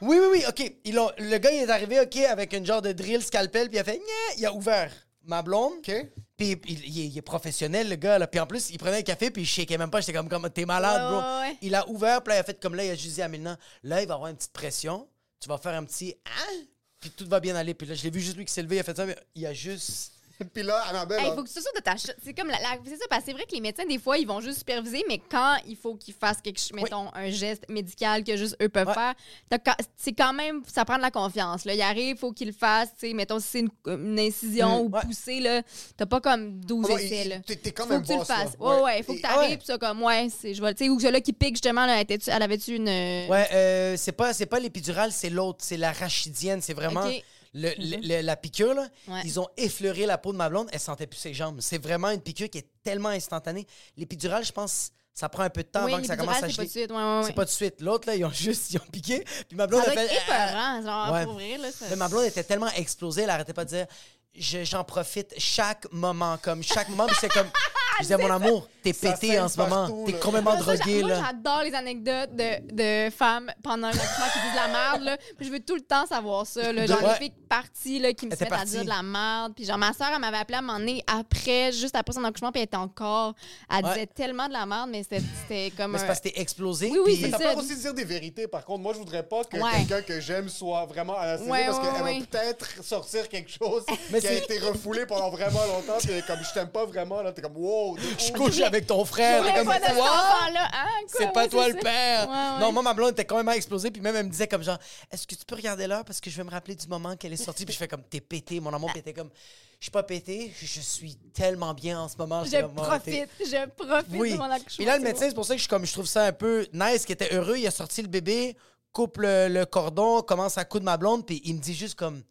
Oui, oui, oui, ok. Ils l'ont- le gars, il est arrivé, ok, avec une genre de drill scalpel, puis il a fait. Nya Il a ouvert ma blonde. OK? Puis il, il est, il est professionnel, le gars. Là. Puis en plus, il prenait un café, puis il shakeait même pas. J'étais comme, comme t'es malade, Ouais, bro. ouais, ouais. Il a ouvert, puis là, il a fait comme là, il a juste dit à Milna, là, il va avoir une petite pression. Tu vas faire un petit. Hein? Puis tout va bien aller. Puis là, je l'ai vu juste lui qui s'est levé, il a fait ça, mais il a juste. (laughs) Puis là, Annabelle... Il là, faut que tu sois sûr de ta shot. C'est comme la, la- c'est ça, parce que c'est vrai que les médecins, des fois, ils vont juste superviser, mais quand il faut qu'ils fassent quelque chose, mettons, un geste médical que juste eux peuvent Ouais. faire, t'as ca- c'est quand même, ça prend de la confiance. Là. Il arrive, il faut qu'il le fasse, tu sais, mettons, si c'est une, une incision Mm, ou ouais. pousser, là, t'as pas comme 12 Oh non, essais, il- là. t'es- t'es quand faut que tu le boss, là. fasses. Ouais, ouais, il faut Et- que t'arrives, ouais. pis ça, comme, ouais, c'est, je vois, tu sais, ou celui-là qui pique, justement, là, était-tu- elle avait-tu une. euh, Ouais, euh, c'est pas, c'est pas l'épidurale, c'est l'autre. C'est la rachidienne. C'est vraiment. Ok. Le- le- le- la piqûre, là, Ouais. ils ont effleuré la peau de ma blonde, elle sentait plus ses jambes. C'est vraiment une piqûre qui est tellement instantanée. L'épidurale, je pense, ça prend un peu de temps oui, avant que ça commence à l'épidurale, c'est pas geler. de suite. Ouais, ouais, ouais. C'est pas tout de suite. L'autre, là, ils ont (laughs) juste ils ont piqué. Puis ma blonde Ça a fait. épeurant, genre, pour vrai, là. ça- Mais ma blonde était tellement explosée, elle arrêtait pas de dire je- j'en profite chaque moment, comme chaque moment. Puis c'est comme. (laughs) Je disais, mon amour, t'es pété en ce moment. T'es complètement Moi, drogué, j'a- moi, là. j'adore les anecdotes de, de femmes pendant l'accouchement qui disent de la merde. Là. Puis je veux tout le temps savoir ça. Là. Genre Ouais. les filles parties là, qui me Elle se était mettent à partie. dire de la merde. Puis genre ma soeur, elle m'avait appelé à un moment donné après, juste après son accouchement, puis elle était encore. Elle Ouais. disait tellement de la merde, mais c'était c'était comme. Mais c'est un- parce que t'es explosé. Oui, oui, puis- c'est T'as ça. peur aussi de dire des vérités, par contre. Moi, je voudrais pas que Ouais. quelqu'un que j'aime soit vraiment anesthésié Ouais, parce ouais, qu'elle ouais. va peut-être sortir quelque chose Mais qui a c'est- été refoulé pendant vraiment longtemps. Puis elle est comme, je t'aime pas vraiment, là, t'es comme, wow. de Je couche avec ton frère. Comme quoi? Hein? C'est pas toi le père. Non, moi, ma blonde était quand même explosée. Puis même, elle me disait comme genre, est-ce que tu peux regarder l'heure parce que je vais me rappeler du moment qu'elle est sortie. Puis je fais comme, t'es pété. Mon amour, puis était comme, je suis pas pété. Je suis tellement bien en ce moment. Je profite, je profite Oui. de mon accouchement. Puis là, le médecin, c'est pour ça que je, suis comme, je trouve ça un peu nice, qu'il était heureux. Il a sorti le bébé, coupe le, le cordon, commence à coudre ma blonde. Puis il me dit juste comme,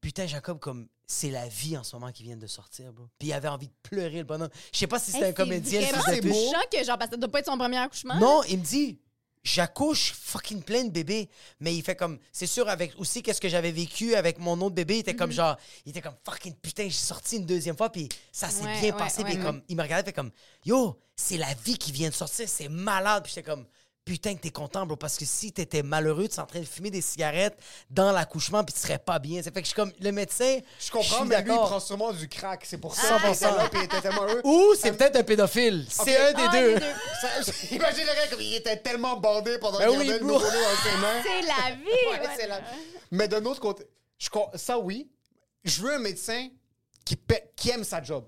putain, Jacob, comme, c'est la vie en ce moment qui vient de sortir, bro. Puis il avait envie de pleurer, le bonhomme. Je sais pas si Hey, c'était un c'est comédien, le vraiment touchant que genre, parce que ça doit pas être son premier accouchement. Non, il me dit, j'accouche fucking plein de bébés. Mais il fait comme, c'est sûr, avec aussi qu'est-ce que j'avais vécu avec mon autre bébé, il était comme genre, il était comme fucking putain, j'ai sorti une deuxième fois, puis ça s'est Ouais, bien ouais, passé. puis ouais. comme, il me regardait, fait comme, yo, c'est la vie qui vient de sortir, c'est malade. Puis j'étais comme, putain que t'es content, bro, parce que si t'étais malheureux, tu serais en train de fumer des cigarettes dans l'accouchement, puis tu serais pas bien. Ça fait que je suis comme, le médecin, Je comprends, suis mais lui, il prend sûrement du crack. C'est pour ça 100%. qu'il était là, puis il était tellement heureux. Ou c'est peut-être un pédophile. C'est un des Ah, deux. deux. Ça- (laughs) Imaginerais comme il était tellement bandé pendant Ben qu'il oui, avait le bro. nouveau-né dans ses mains. C'est la (laughs) vie. Ouais, la- Mais d'un autre côté, je ça oui, je veux un médecin qui, paie- qui aime sa job.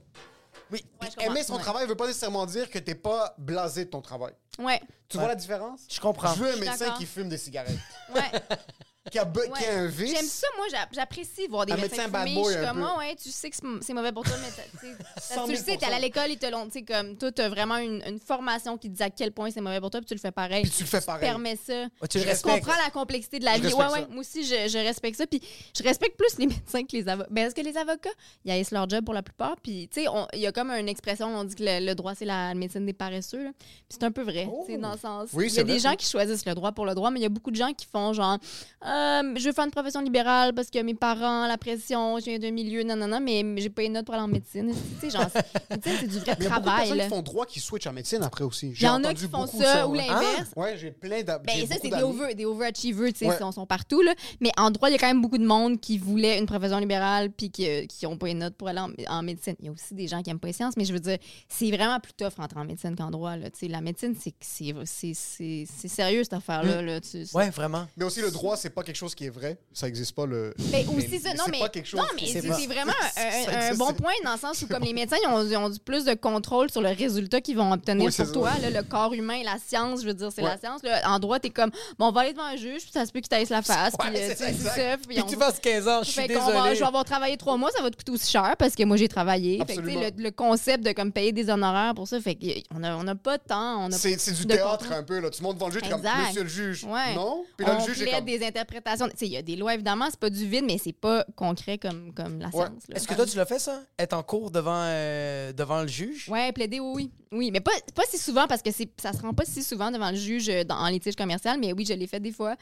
Oui. Ouais, je comprends. Aimer son Ouais. travail veut pas nécessairement dire que t'es pas blasé de ton travail. Ouais, Tu vois la différence? Je comprends. Je veux un Je suis médecin d'accord. qui fume des cigarettes, ouais. (laughs) qui a, be- qui a un vice. J'aime ça, moi, j'a- j'apprécie voir des Un médecins médecin bad fumer. boy Je suis un comme, ouais, ouais, tu sais que c'est mauvais pour toi, mais tu sais, ça, 100 tu 000 le sais, t'es allé à l'école, ils te l'ont, tu sais, comme, toi, t'as vraiment une, une formation qui te dit à quel point c'est mauvais pour toi, puis tu le fais pareil. Puis tu le fais pareil. permets ça. Tu je respectes. comprends la complexité de la Je vie. Ouais, ouais, moi aussi, je, je respecte ça. Puis je respecte plus les (laughs) médecins que les avocats. Ben, parce que les avocats, ils haïssent leur job pour la plupart? Puis, tu sais, il y a comme une expression, on dit que le, le droit, c'est la médecine des paresseux. là. Puis c'est un peu vrai, tu sais, dans le sens. Oui, il y a des gens qui choisissent le droit pour le droit, mais il y a beaucoup de gens qui font genre, ah, Euh, je veux faire une profession libérale parce que mes parents, la pression, je viens d'un milieu, non, non, non, mais j'ai pas une note pour aller en médecine. Tu sais, genre, c'est- médecine, c'est du vrai Mais il y a beaucoup de travail. personnes là. qui font droit qui switchent en médecine après aussi. Il y en a qui font ça, ou l'inverse. Ouais, j'ai plein d'a- Ben, ça, c'est des, d'amis. over, des overachievers, tu sais, Ouais. ils sont, partout, là. Mais en droit, il y a quand même beaucoup de monde qui voulait une profession libérale puis qui, euh, qui ont pas une note pour aller en, en médecine. Il y a aussi des gens qui aiment pas les sciences, mais je veux dire, c'est vraiment plus tough rentrer en médecine qu'en droit, là. Tu sais, la médecine, c'est c'est- c'est- c'est c'est sérieux, cette affaire-là, là. Tu- Ouais, vraiment. Mais aussi, le droit, c'est pas quelque chose qui est vrai. Ça existe pas, le. Ben, mais- aussi ça, non, mais, pas quelque chose non, mais c'est vraiment (laughs) un, bon point dans le sens où, comme les médecins, ils ont, ils ont du plus de contrôle sur le résultat qu'ils vont obtenir Oui, pour toi. là, le corps humain, la science, je veux dire, c'est la science. là. En droit, t'es comme, bon, on va aller devant un juge, puis ça se peut qu'il taille la face. Ouais, puis, euh, tu sais, exact. c'est ça. Puis Puis on- tu fasses 15 ans, je suis qu'on va- désolé. je vais avoir travaillé trois mois, ça va te coûter aussi cher parce que moi j'ai travaillé. Fait que, le, le concept de comme payer des honoraires pour ça, fait qu'on a, on a pas de temps. C'est du théâtre un peu, là. Tu montes devant le juge, comme. Monsieur le juge. Non? Puis là, le juge des interprétations. Tu sais, il y a des lois évidemment, c'est pas du vide, mais c'est pas concret comme, comme la Ouais. science. Est-ce que toi, tu l'as fait, ça? Être en cours devant, euh, devant le juge? Ouais, plaider, oui, oui. Oui, mais pas, pas si souvent parce que c'est, ça se rend pas si souvent devant le juge euh, dans, en litige commercial, mais oui, je l'ai fait des fois.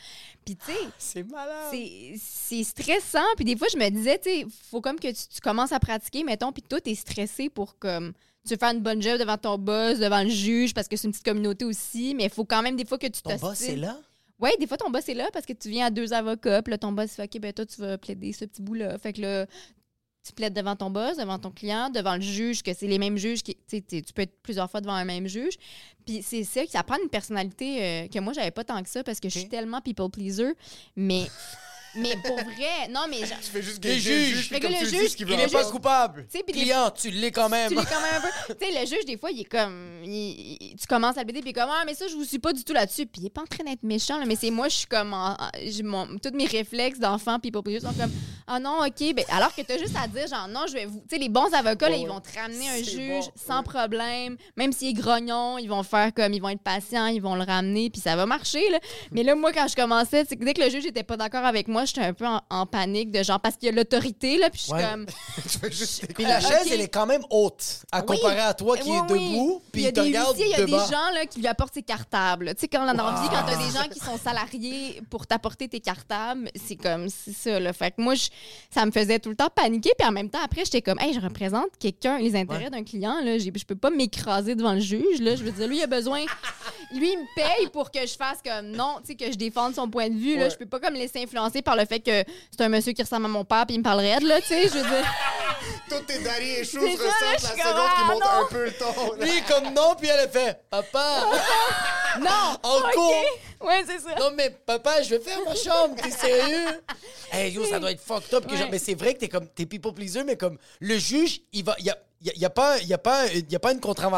Puis, tu sais, C'est malade. c'est c'est stressant. Puis des fois, je me disais, tu sais, faut comme que tu, tu commences à pratiquer, mettons, puis toi, t'es stressé pour comme. Tu veux faire une bonne job devant ton boss, devant le juge, parce que c'est une petite communauté aussi, mais il faut quand même des fois que tu Ton boss, c'est t'ostines. là? Oui, des fois, ton boss est là parce que tu viens à deux avocats, puis là, ton boss fait OK, ben toi, tu vas plaider ce petit bout-là. Fait que là, tu plaides devant ton boss, devant ton client, devant le juge, que c'est les mêmes juges qui. Tu sais, t'es- tu peux être plusieurs fois devant un même juge. Puis c'est ça qui ça prend une personnalité euh, que moi, j'avais pas tant que ça parce que je suis tellement people pleaser. Mais. (laughs) Mais pour vrai, non, mais. genre- (laughs) Tu fais juste Les gager le juges. juge, puis Fait que le tu juge, dis, ce qu'il Il n'est pas coupable. Tu puis Client, tu l'es quand même. Tu l'es quand même un peu. tu sais, le juge, des fois, il est comme. il- il- tu commences à le baiser, puis il est comme, ah, mais ça, je vous suis pas du tout là-dessus. Puis il est pas en train d'être méchant, là, mais c'est moi, je suis comme. en- mon, tous mes réflexes d'enfant, people pleaser sont comme, ah non, OK. Ben, alors que t'as juste à dire, genre, non, je vais vous. Tu sais, les bons avocats, là, ils vont te ramener un juge bon, sans problème. Même s'il est grognon, ils vont faire comme, ils vont être patients, ils vont le ramener, puis ça va marcher, là. Mais là, moi, quand je commençais, c'est que dès que le juge était pas d'accord avec moi, j'étais un peu en, en panique de genre, parce qu'il y a l'autorité, là, puis je suis Ouais. comme. (laughs) Puis la chaise, elle est quand même haute à Oui. comparer à toi qui Oui, est oui. debout, puis il y a il te des huissiers, il y a de des gens là, qui lui apportent ses cartables. Tu sais, quand on a envie, quand t'as des gens qui sont salariés pour t'apporter tes cartables, c'est comme, c'est ça, là. Fait que moi, je- ça me faisait tout le temps paniquer. Puis en même temps, après, j'étais comme, hey, je représente quelqu'un, les intérêts d'un client, là. Je peux pas m'écraser devant le juge, là. Je veux dire, lui, il a besoin. Lui, il me paye pour que je fasse comme, non, tu sais, que je défende son point de vue, là. Ouais. Je peux pas comme laisser influencer par le fait que c'est un monsieur qui ressemble à mon père, puis il me parle raide, là, tu sais. Je veux dire. (laughs) Toutes tes daddy et là, la suis seconde qui ah, monte non. un peu le ton. là. Lui, comme non, puis elle a fait Papa, (laughs) Non! en OK. cours. Ouais, c'est ça. Non, mais papa, je vais faire ma chambre, t'es sérieux? (laughs) Hey, yo, ça doit être fucked up. Que Ouais. genre- mais c'est vrai que t'es comme, t'es people pleaser, mais comme le juge, il va, il y a, il y a, y a pas, il y a pas, il y a pas une contravention.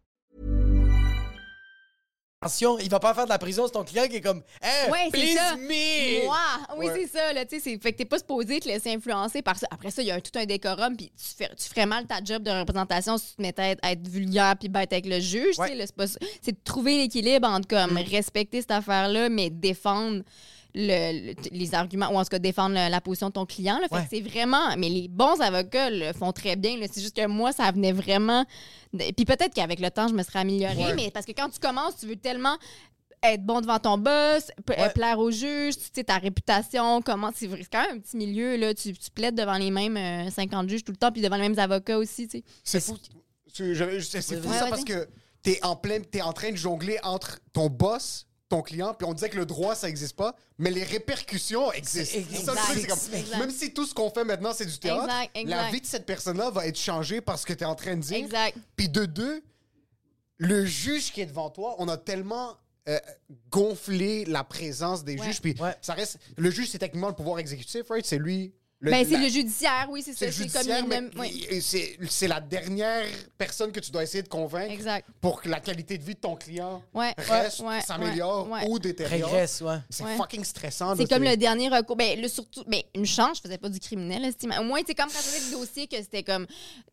Il va pas faire de la prison, c'est ton client qui est comme, hey, Ouais, please ça. me. Moi, oui, Ouais. c'est ça. Là, tu sais, fait que t'es pas supposé te laisser influencer par ça. Après ça, il y a un- tout un décorum, puis tu, fais- tu ferais mal ta job de représentation si tu te mettais à être, à être vulgaire puis bête avec le juge. Ouais. C'est de trouver l'équilibre entre comme respecter cette affaire-là, mais défendre. Le- le- les arguments, ou en tout cas défendre la position de ton client. Là. Fait Ouais. que c'est vraiment. Mais les bons avocats le font très bien. là. C'est juste que moi, ça venait vraiment. de- Puis peut-être qu'avec le temps, je me serais améliorée, Ouais. mais parce que quand tu commences, tu veux tellement être bon devant ton boss, p- euh, Ouais. plaire au juge, tu sais, ta réputation, comment. C'est quand même un petit milieu, là. Tu, tu plaides devant les mêmes euh, 50 juges tout le temps, puis devant les mêmes avocats aussi, tu sais. C'est fou. C'est c'est fou Ouais, ça parce que t'es en plein, t'es en train de jongler entre ton boss, ton client, puis on disait que le droit, ça n'existe pas, mais les répercussions existent. Ça truc, comme-. Même si tout ce qu'on fait maintenant, c'est du théâtre, Exact, la vie de cette personne-là va être changée parce que tu es en train de dire. Exact. Puis de deux, le juge qui est devant toi, on a tellement euh, gonflé la présence des Ouais. juges. Puis Ouais. ça reste. Le juge, c'est techniquement le pouvoir exécutif, right? C'est lui. Le, Ben, c'est la- le judiciaire, oui, c'est ça. le C'est il- c'est c'est la dernière personne que tu dois essayer de convaincre Exact. pour que la qualité de vie de ton client Ouais, reste, ouais, s'améliore ouais. ou détériore. Régresse, ouais. C'est Ouais. fucking stressant. C'est là, comme le dernier recours. Ben, le surtout, ben, une chance, je faisais pas du criminel. estime. Au moins, c'est comme quand je faisais le dossier que c'était comme.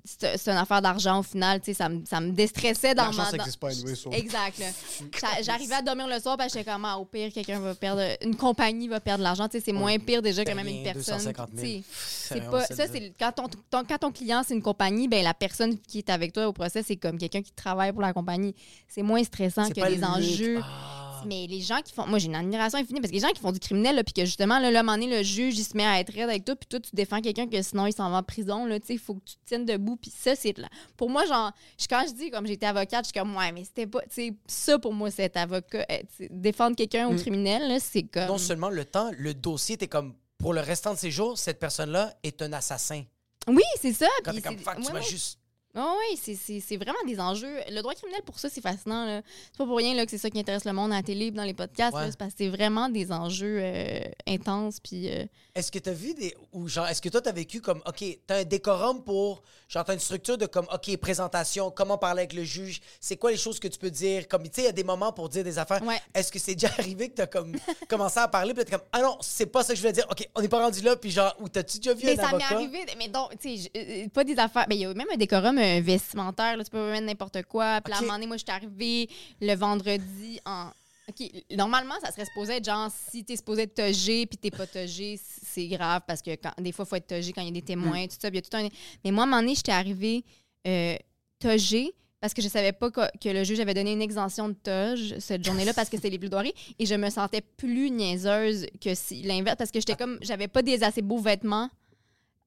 C'est c'est une affaire d'argent au final, tu sais, ça, me- ça me déstressait dans L'argent, ma. ça pas anyway, so- Exact, là. (laughs) J'a- J'arrivais à dormir le soir, parce que j'étais comme, ah, au pire, quelqu'un va perdre. Une compagnie va perdre de l'argent, tu sais, c'est moins pire déjà que Ben, même une personne. 250 000. C'est pas, ça, c'est quand ton, ton- quand ton client, c'est une compagnie, ben la personne qui est avec toi au procès, c'est comme quelqu'un qui travaille pour la compagnie. C'est moins stressant que les enjeux. Ah. Mais les gens qui font. Moi, j'ai une admiration infinie parce que les gens qui font du criminel, là, puis que justement, là, là, à un moment donné, le juge, il se met à être raide avec toi, puis toi, tu défends quelqu'un que sinon, il s'en va en prison, là, tu sais, il faut que tu te tiennes debout, puis ça, c'est. Pour moi, genre, quand je dis, comme j'étais avocate, je suis comme, ouais, mais c'était pas. Ça, pour moi, c'est être avocat. euh, défendre quelqu'un au criminel, là, c'est comme. Non seulement le temps, le dossier, t'es comme, pour le restant de ses jours, cette personne-là est un assassin. Oui, c'est ça. Quand t'es comme, fuck, tu m'as juste. Oh oui, c'est- vraiment des enjeux. Le droit criminel, pour ça, c'est fascinant. là. C'est pas pour rien là, que c'est ça qui intéresse le monde à la télé dans les podcasts. Ouais. C'est parce que c'est vraiment des enjeux euh, intenses. Puis, euh, Est-ce que t'as vu des. Ou genre, est-ce que toi, t'as vécu comme, OK, t'as un décorum pour. Genre, t'as une structure de comme, OK, présentation, comment parler avec le juge, c'est quoi les choses que tu peux dire? Comme, tu sais, il y a des moments pour dire des affaires. Ouais. Est-ce que c'est déjà (laughs) arrivé que t'as comme commencé à parler, puis t'es comme, ah non, c'est pas ça que je voulais dire. OK, on n'est pas rendu là, puis genre, ou t'as-tu déjà vu Mais un ça m'est arrivé, mais donc, tu sais, euh, pas des affaires. Mais il y a même un décorum euh, vestimentaire, là, tu peux mettre n'importe quoi. Puis là, à un moment donné, moi, je suis arrivée le vendredi en. OK, normalement, ça serait supposé être genre, si t'es supposé être togé puis t'es pas togé, c'est grave parce que quand, des fois, il faut être togé quand il y a des témoins, Mm. tout ça. puis il y a tout un... Mais moi, à un moment donné, j'étais arrivée euh, togée parce que je savais pas que, que le juge avait donné une exemption de toge cette journée-là parce que c'était les plaidoiries et je me sentais plus niaiseuse que si l'inverse parce que j'étais comme j'avais pas des assez beaux vêtements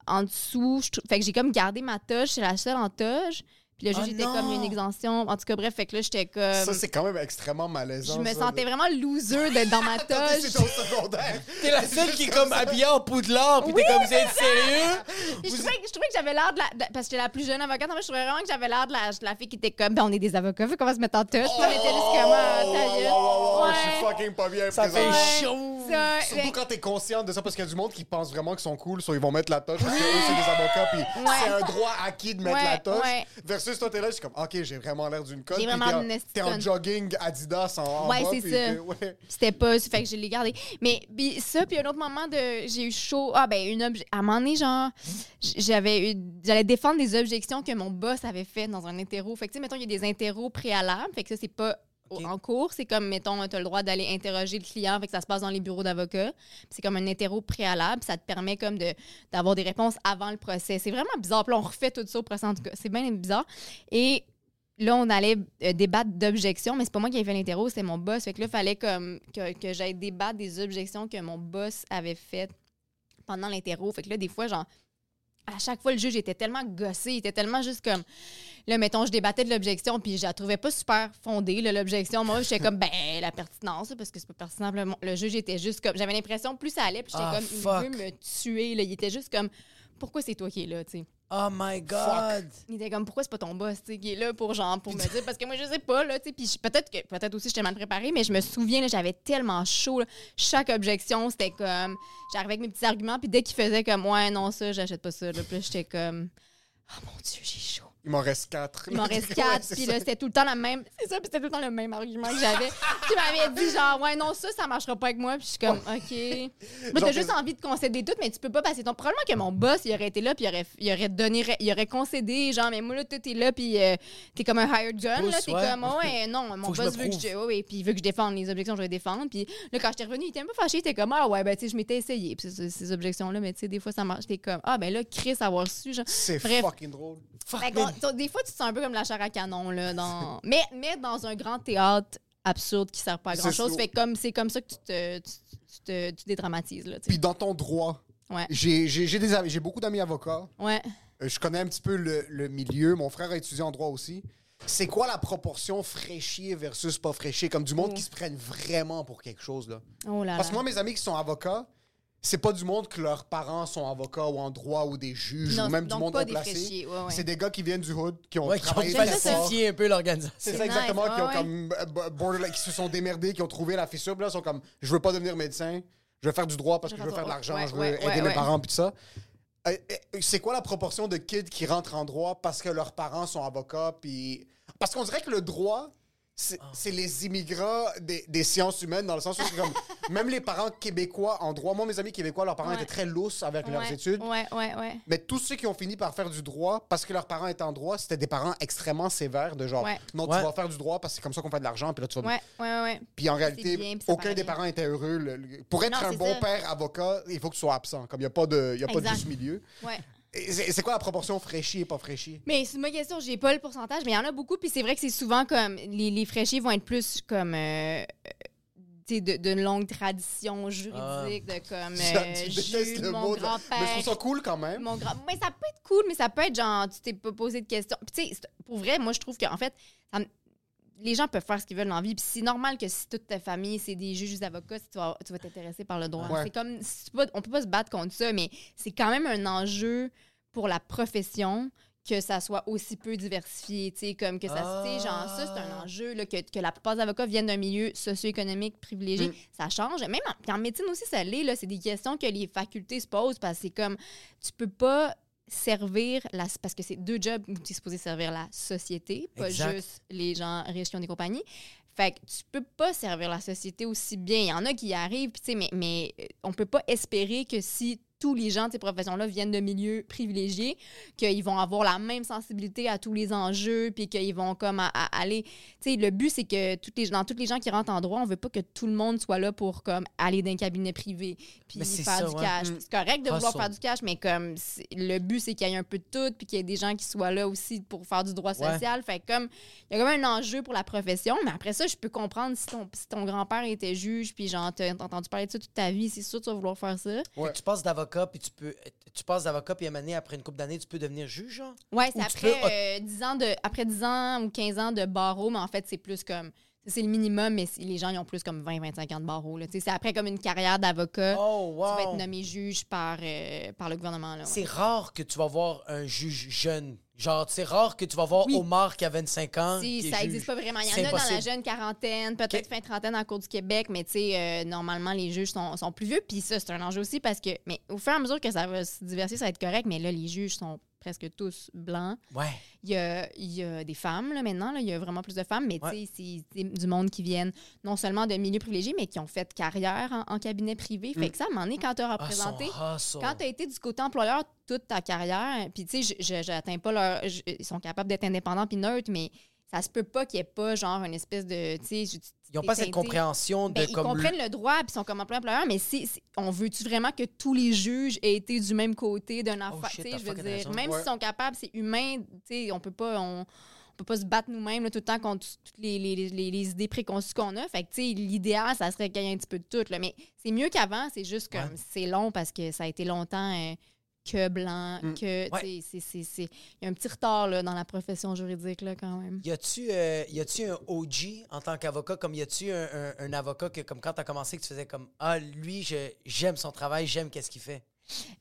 en dessous fait que j'ai comme gardé ma toge c'est la seule en toge puis le juge Oh était non! comme une exemption en tout cas bref fait que là j'étais comme Ça, c'est quand même extrêmement malaisant. je me ça, sentais là. vraiment loser d'être dans ma (laughs) toge c'est secondaire. T'es la seule qui est comme habillée en poudlard, puis t'es comme, vous êtes sérieux? Je, trouvais, que- je trouvais que j'avais l'air de la. de- parce que j'étais la plus jeune avocate, en fait, je trouvais vraiment que j'avais l'air de la, de la fille qui était comme. Ben, on est des avocats, fait qu'on va se mettre en touche. On était juste comme. ah, ta Oh, wow, Ouais. Je suis fucking pas bien Ça présent. fait chaud. Ça, Surtout mais- quand t'es consciente de ça, parce qu'il y a du monde qui pense vraiment qu'ils sont cool, soit ils vont mettre la toche parce que eux, c'est des avocats, puis c'est un droit acquis de mettre la toche. ouais. Versus toi, t'es là, je suis comme, ok, j'ai vraiment l'air d'une conne. J'ai vraiment t'es en- une esti T'es en conne. jogging Adidas en, en Ouais, c'est ça. ouais. C'était pas. Fait que je l'ai gardé. Mais puis ça, puis un autre moment de. J'ai eu chaud. Ah, ben, une obje- À un moment donné, genre, j'avais eu. J'allais défendre des objections que mon boss avait faites dans un interro. Fait que, tu sais, mettons, il y a des interros préalables. Fait que ça, c'est pas. En cours, c'est comme, mettons, tu as le droit d'aller interroger le client, fait que ça se passe dans les bureaux d'avocats. C'est comme un interro préalable, ça te permet comme de d'avoir des réponses avant le procès. C'est vraiment bizarre. Puis là, on refait tout ça au procès, en tout cas. C'est bien bizarre. Et là, on allait euh, débattre d'objections, mais c'est pas moi qui avais fait l'interro, c'était mon boss. Fait que là, il fallait comme que, que j'aille débattre des objections que mon boss avait faites pendant l'interro. Fait que là, des fois, genre, à chaque fois, le juge était tellement gossé, il était tellement juste comme. Là, mettons, je débattais de l'objection, puis je la trouvais pas super fondée, là, l'objection. Moi, j'étais comme, ben, la pertinence, parce que c'est pas pertinent. Le, le juge était juste comme. J'avais l'impression, plus ça allait, puis j'étais Ah, comme, il veut me tuer, là. Il était juste comme, pourquoi c'est toi qui es là, tu sais? Oh my God. Il était comme pourquoi c'est pas ton boss tu sais, qui est là pour genre pour me dire? Parce que moi je sais pas là tu sais puis peut-être que peut-être aussi j'étais mal préparée mais je me souviens j'avais tellement chaud là. chaque objection c'était comme j'arrivais avec mes petits arguments puis dès qu'il faisait comme ouais non ça j'achète pas ça là puis j'étais comme oh mon dieu j'ai chaud Il m'en reste quatre. il m'en (laughs) reste quatre c'est puis ça. là c'était tout le temps la même c'est ça puis c'était tout le temps le même argument que j'avais (laughs) tu m'avais dit genre ouais non ça ça marchera pas avec moi puis je suis comme ok (laughs) moi Genre, t'as juste envie de concéder tout mais tu peux pas passer ton probablement que mon boss il aurait été là puis il aurait il aurait donné il aurait concédé genre mais moi là toi t'es là puis euh, t'es comme un hired gun là t'es comme ouais non mon boss veut que je ouais, ouais, puis il veut que je défende les objections que je vais défendre puis là quand j'étais revenue il était un peu fâché il était comme ah ouais ben tu sais je m'étais essayé puis ces, ces objections là mais tu sais des fois ça marche j'étais comme ah ben là Chris avoir su genre C'est fucking drôle. Fuck, des fois, tu te sens un peu comme la chair à canon, là, dans... (laughs) mais, mais dans un grand théâtre absurde qui sert pas à grand-chose. Fait comme, c'est comme ça que tu te, tu, tu te, tu dédramatises, là, Puis dans ton droit, Ouais. j'ai beaucoup d'amis avocats. Ouais. Euh, je connais un petit peu le, le milieu. Mon frère a étudié en droit aussi. c'est quoi la proportion fraîchier versus pas fraîchier? Comme du monde Oh. qui se prennent vraiment pour quelque chose, là. Oh là Parce que moi, mes amis qui sont avocats, c'est pas du monde que leurs parents sont avocats ou en droit ou des juges Non, ou même du monde haut placé. fraîchiers, ouais, ouais. C'est des gars qui viennent du hood, qui ont Ouais, qui ont travaillé ça, fort. falsifié un peu l'organisation. C'est ça nice, exactement, qui ont ouais, comme euh, borderline, qui se sont démerdés, qui ont trouvé la fissure, puis là, ils sont comme, je veux pas devenir médecin, je veux faire du droit parce Je que je veux faire de l'argent, ouais, je veux ouais, aider ouais, mes ouais. parents, puis tout ça. Euh, euh, C'est quoi la proportion de kids qui rentrent en droit parce que leurs parents sont avocats, puis... Parce qu'on dirait que le droit, c'est Ah. c'est les immigrants des, des sciences humaines, dans le sens où c'est comme... (laughs) même les parents québécois en droit, moi, mes amis québécois, leurs parents Ouais. étaient très lousses avec leurs études. Ouais, ouais, ouais. Mais tous ceux qui ont fini par faire du droit parce que leurs parents étaient en droit, c'était des parents extrêmement sévères de genre Ouais. non Ouais. tu vas faire du droit parce que c'est comme ça qu'on fait de l'argent puis là tu vas Ouais, ouais, ouais. puis en réalité bien, puis ça aucun des parents était heureux Le- le- pour être Non, un bon ça. père avocat, il faut que tu sois absent comme il y a pas de il y a pas de juste milieu. ouais. C'est quoi la proportion fraîchie et pas fraîchie? Mais c'est ma question, j'ai pas le pourcentage, mais il y en a beaucoup, puis c'est vrai que c'est souvent comme les, les fraîchiers vont être plus comme euh, tu sais, de- d'une longue tradition juridique, de comme (laughs) euh, tu détestes Jules, le mon mot de- grand-père. Mais je trouve ça cool quand même. Mon grand... Mais ça peut être cool, mais ça peut être genre, tu t'es pas posé de questions. Puis, tu sais, pour vrai, moi, je trouve qu'en fait, ça me- les gens peuvent faire ce qu'ils veulent dans la vie. Puis, c'est normal que si toute ta famille, c'est des juges, des avocats, si tu vas t'intéresser par le droit. Ouais. C'est comme, pas- on peut pas se battre contre ça, mais c'est quand même un enjeu pour la profession que ça soit aussi peu diversifié, tu sais, comme que ça, genre, ça, c'est un enjeu, là, que, que la plupart des avocats viennent d'un milieu socio-économique privilégié, Mm. ça change. Même en, en médecine aussi, ça l'est, là, c'est des questions que les facultés se posent, parce que c'est comme, tu peux pas servir la parce que c'est deux jobs où tu es supposé servir la société, pas Exact. juste les gens riches qui ont des compagnies. Fait que tu peux pas servir la société aussi bien. Il y en a qui y arrivent, puis tu sais, mais, mais euh, on peut pas espérer que si tous les gens de ces professions-là viennent de milieux privilégiés, qu'ils vont avoir la même sensibilité à tous les enjeux, puis qu'ils vont comme à- à aller... Tu sais, le but, c'est que toutes les, dans tous les gens qui rentrent en droit, on veut pas que tout le monde soit là pour comme aller d'un cabinet privé, puis c'est faire ça, du ouais. cash. C'est correct de vouloir faire du cash, mais comme le but, c'est qu'il y ait un peu de tout, puis qu'il y ait des gens qui soient là aussi pour faire du droit Ouais. social. Fait que comme il y a quand même un enjeu pour la profession, mais après ça, je peux comprendre si ton, si ton grand-père était juge, puis genre, t'as entendu parler de ça toute ta vie, c'est sûr que tu vas vouloir faire ça. Fait Ouais. tu passes d'avocat, puis tu peux. Tu passes d'avocat, puis à un moment donné, après une couple d'années, tu peux devenir juge, genre? Ouais, c'est après, peux- euh, 10 ans de, après 10 ans ou 15 ans de barreau, mais en fait, c'est plus comme. C'est le minimum, mais les gens ils ont plus comme 20-25 ans de barreau. C'est après comme une carrière d'avocat. Oh, wow! Tu vas être nommé juge par, euh, par le gouvernement. Ouais. C'est rare que tu vas voir un juge jeune. Genre, c'est rare que tu vas voir Oui. Omar qui a 25 ans. Si, ça n'existe pas vraiment. Il y en a dans la jeune quarantaine, peut-être fin trentaine en cours du Québec, mais tu sais, euh, normalement, les juges sont, sont plus vieux. Puis ça, c'est un enjeu aussi parce que, mais au fur et à mesure que ça va se diversifier, ça va être correct, mais là, les juges sont presque tous blancs. Ouais. Il y a, il y a des femmes, là, maintenant. là. il y a vraiment plus de femmes, mais Ouais. tu sais, c'est du monde qui viennent non seulement de milieux privilégiés, mais qui ont fait carrière en, en cabinet privé. Fait que ça, à un moment donné, quand tu as Ah, représenté, son hustle. quand tu as été du côté employeur toute ta carrière, puis tu sais, j'atteins pas leur. je- ils sont capables d'être indépendants puis neutres, mais ça se peut pas qu'il y ait pas, genre, une espèce de. Tu sais, Ils n'ont pas cette compréhension de Ben, ils comme. comprennent le droit puis ils sont comme employeur, mais si, si- on veut-tu vraiment que tous les juges aient été du même côté d'un affaire? Oh je veux dire, même Ouais. s'ils sont capables, c'est humain, on peut pas. On, on peut pas se battre nous-mêmes tout le temps contre toutes les, les- les- les idées préconçues qu'on a. Fait que, tu sais, l'idéal, ça serait qu'il y ait un petit peu de tout. Là. Mais c'est mieux qu'avant, c'est juste comme, Ouais. c'est long parce que ça a été longtemps euh, que blanc, Mm. que, Ouais. c'est- il y a un petit retard là, dans la profession juridique, là, quand même. Y a-tu euh, y a-tu un OG en tant qu'avocat? Comme y a-tu un, un- un avocat que, comme quand tu as commencé, que tu faisais comme Ah, lui, je- j'aime son travail, j'aime qu'est-ce qu'il fait?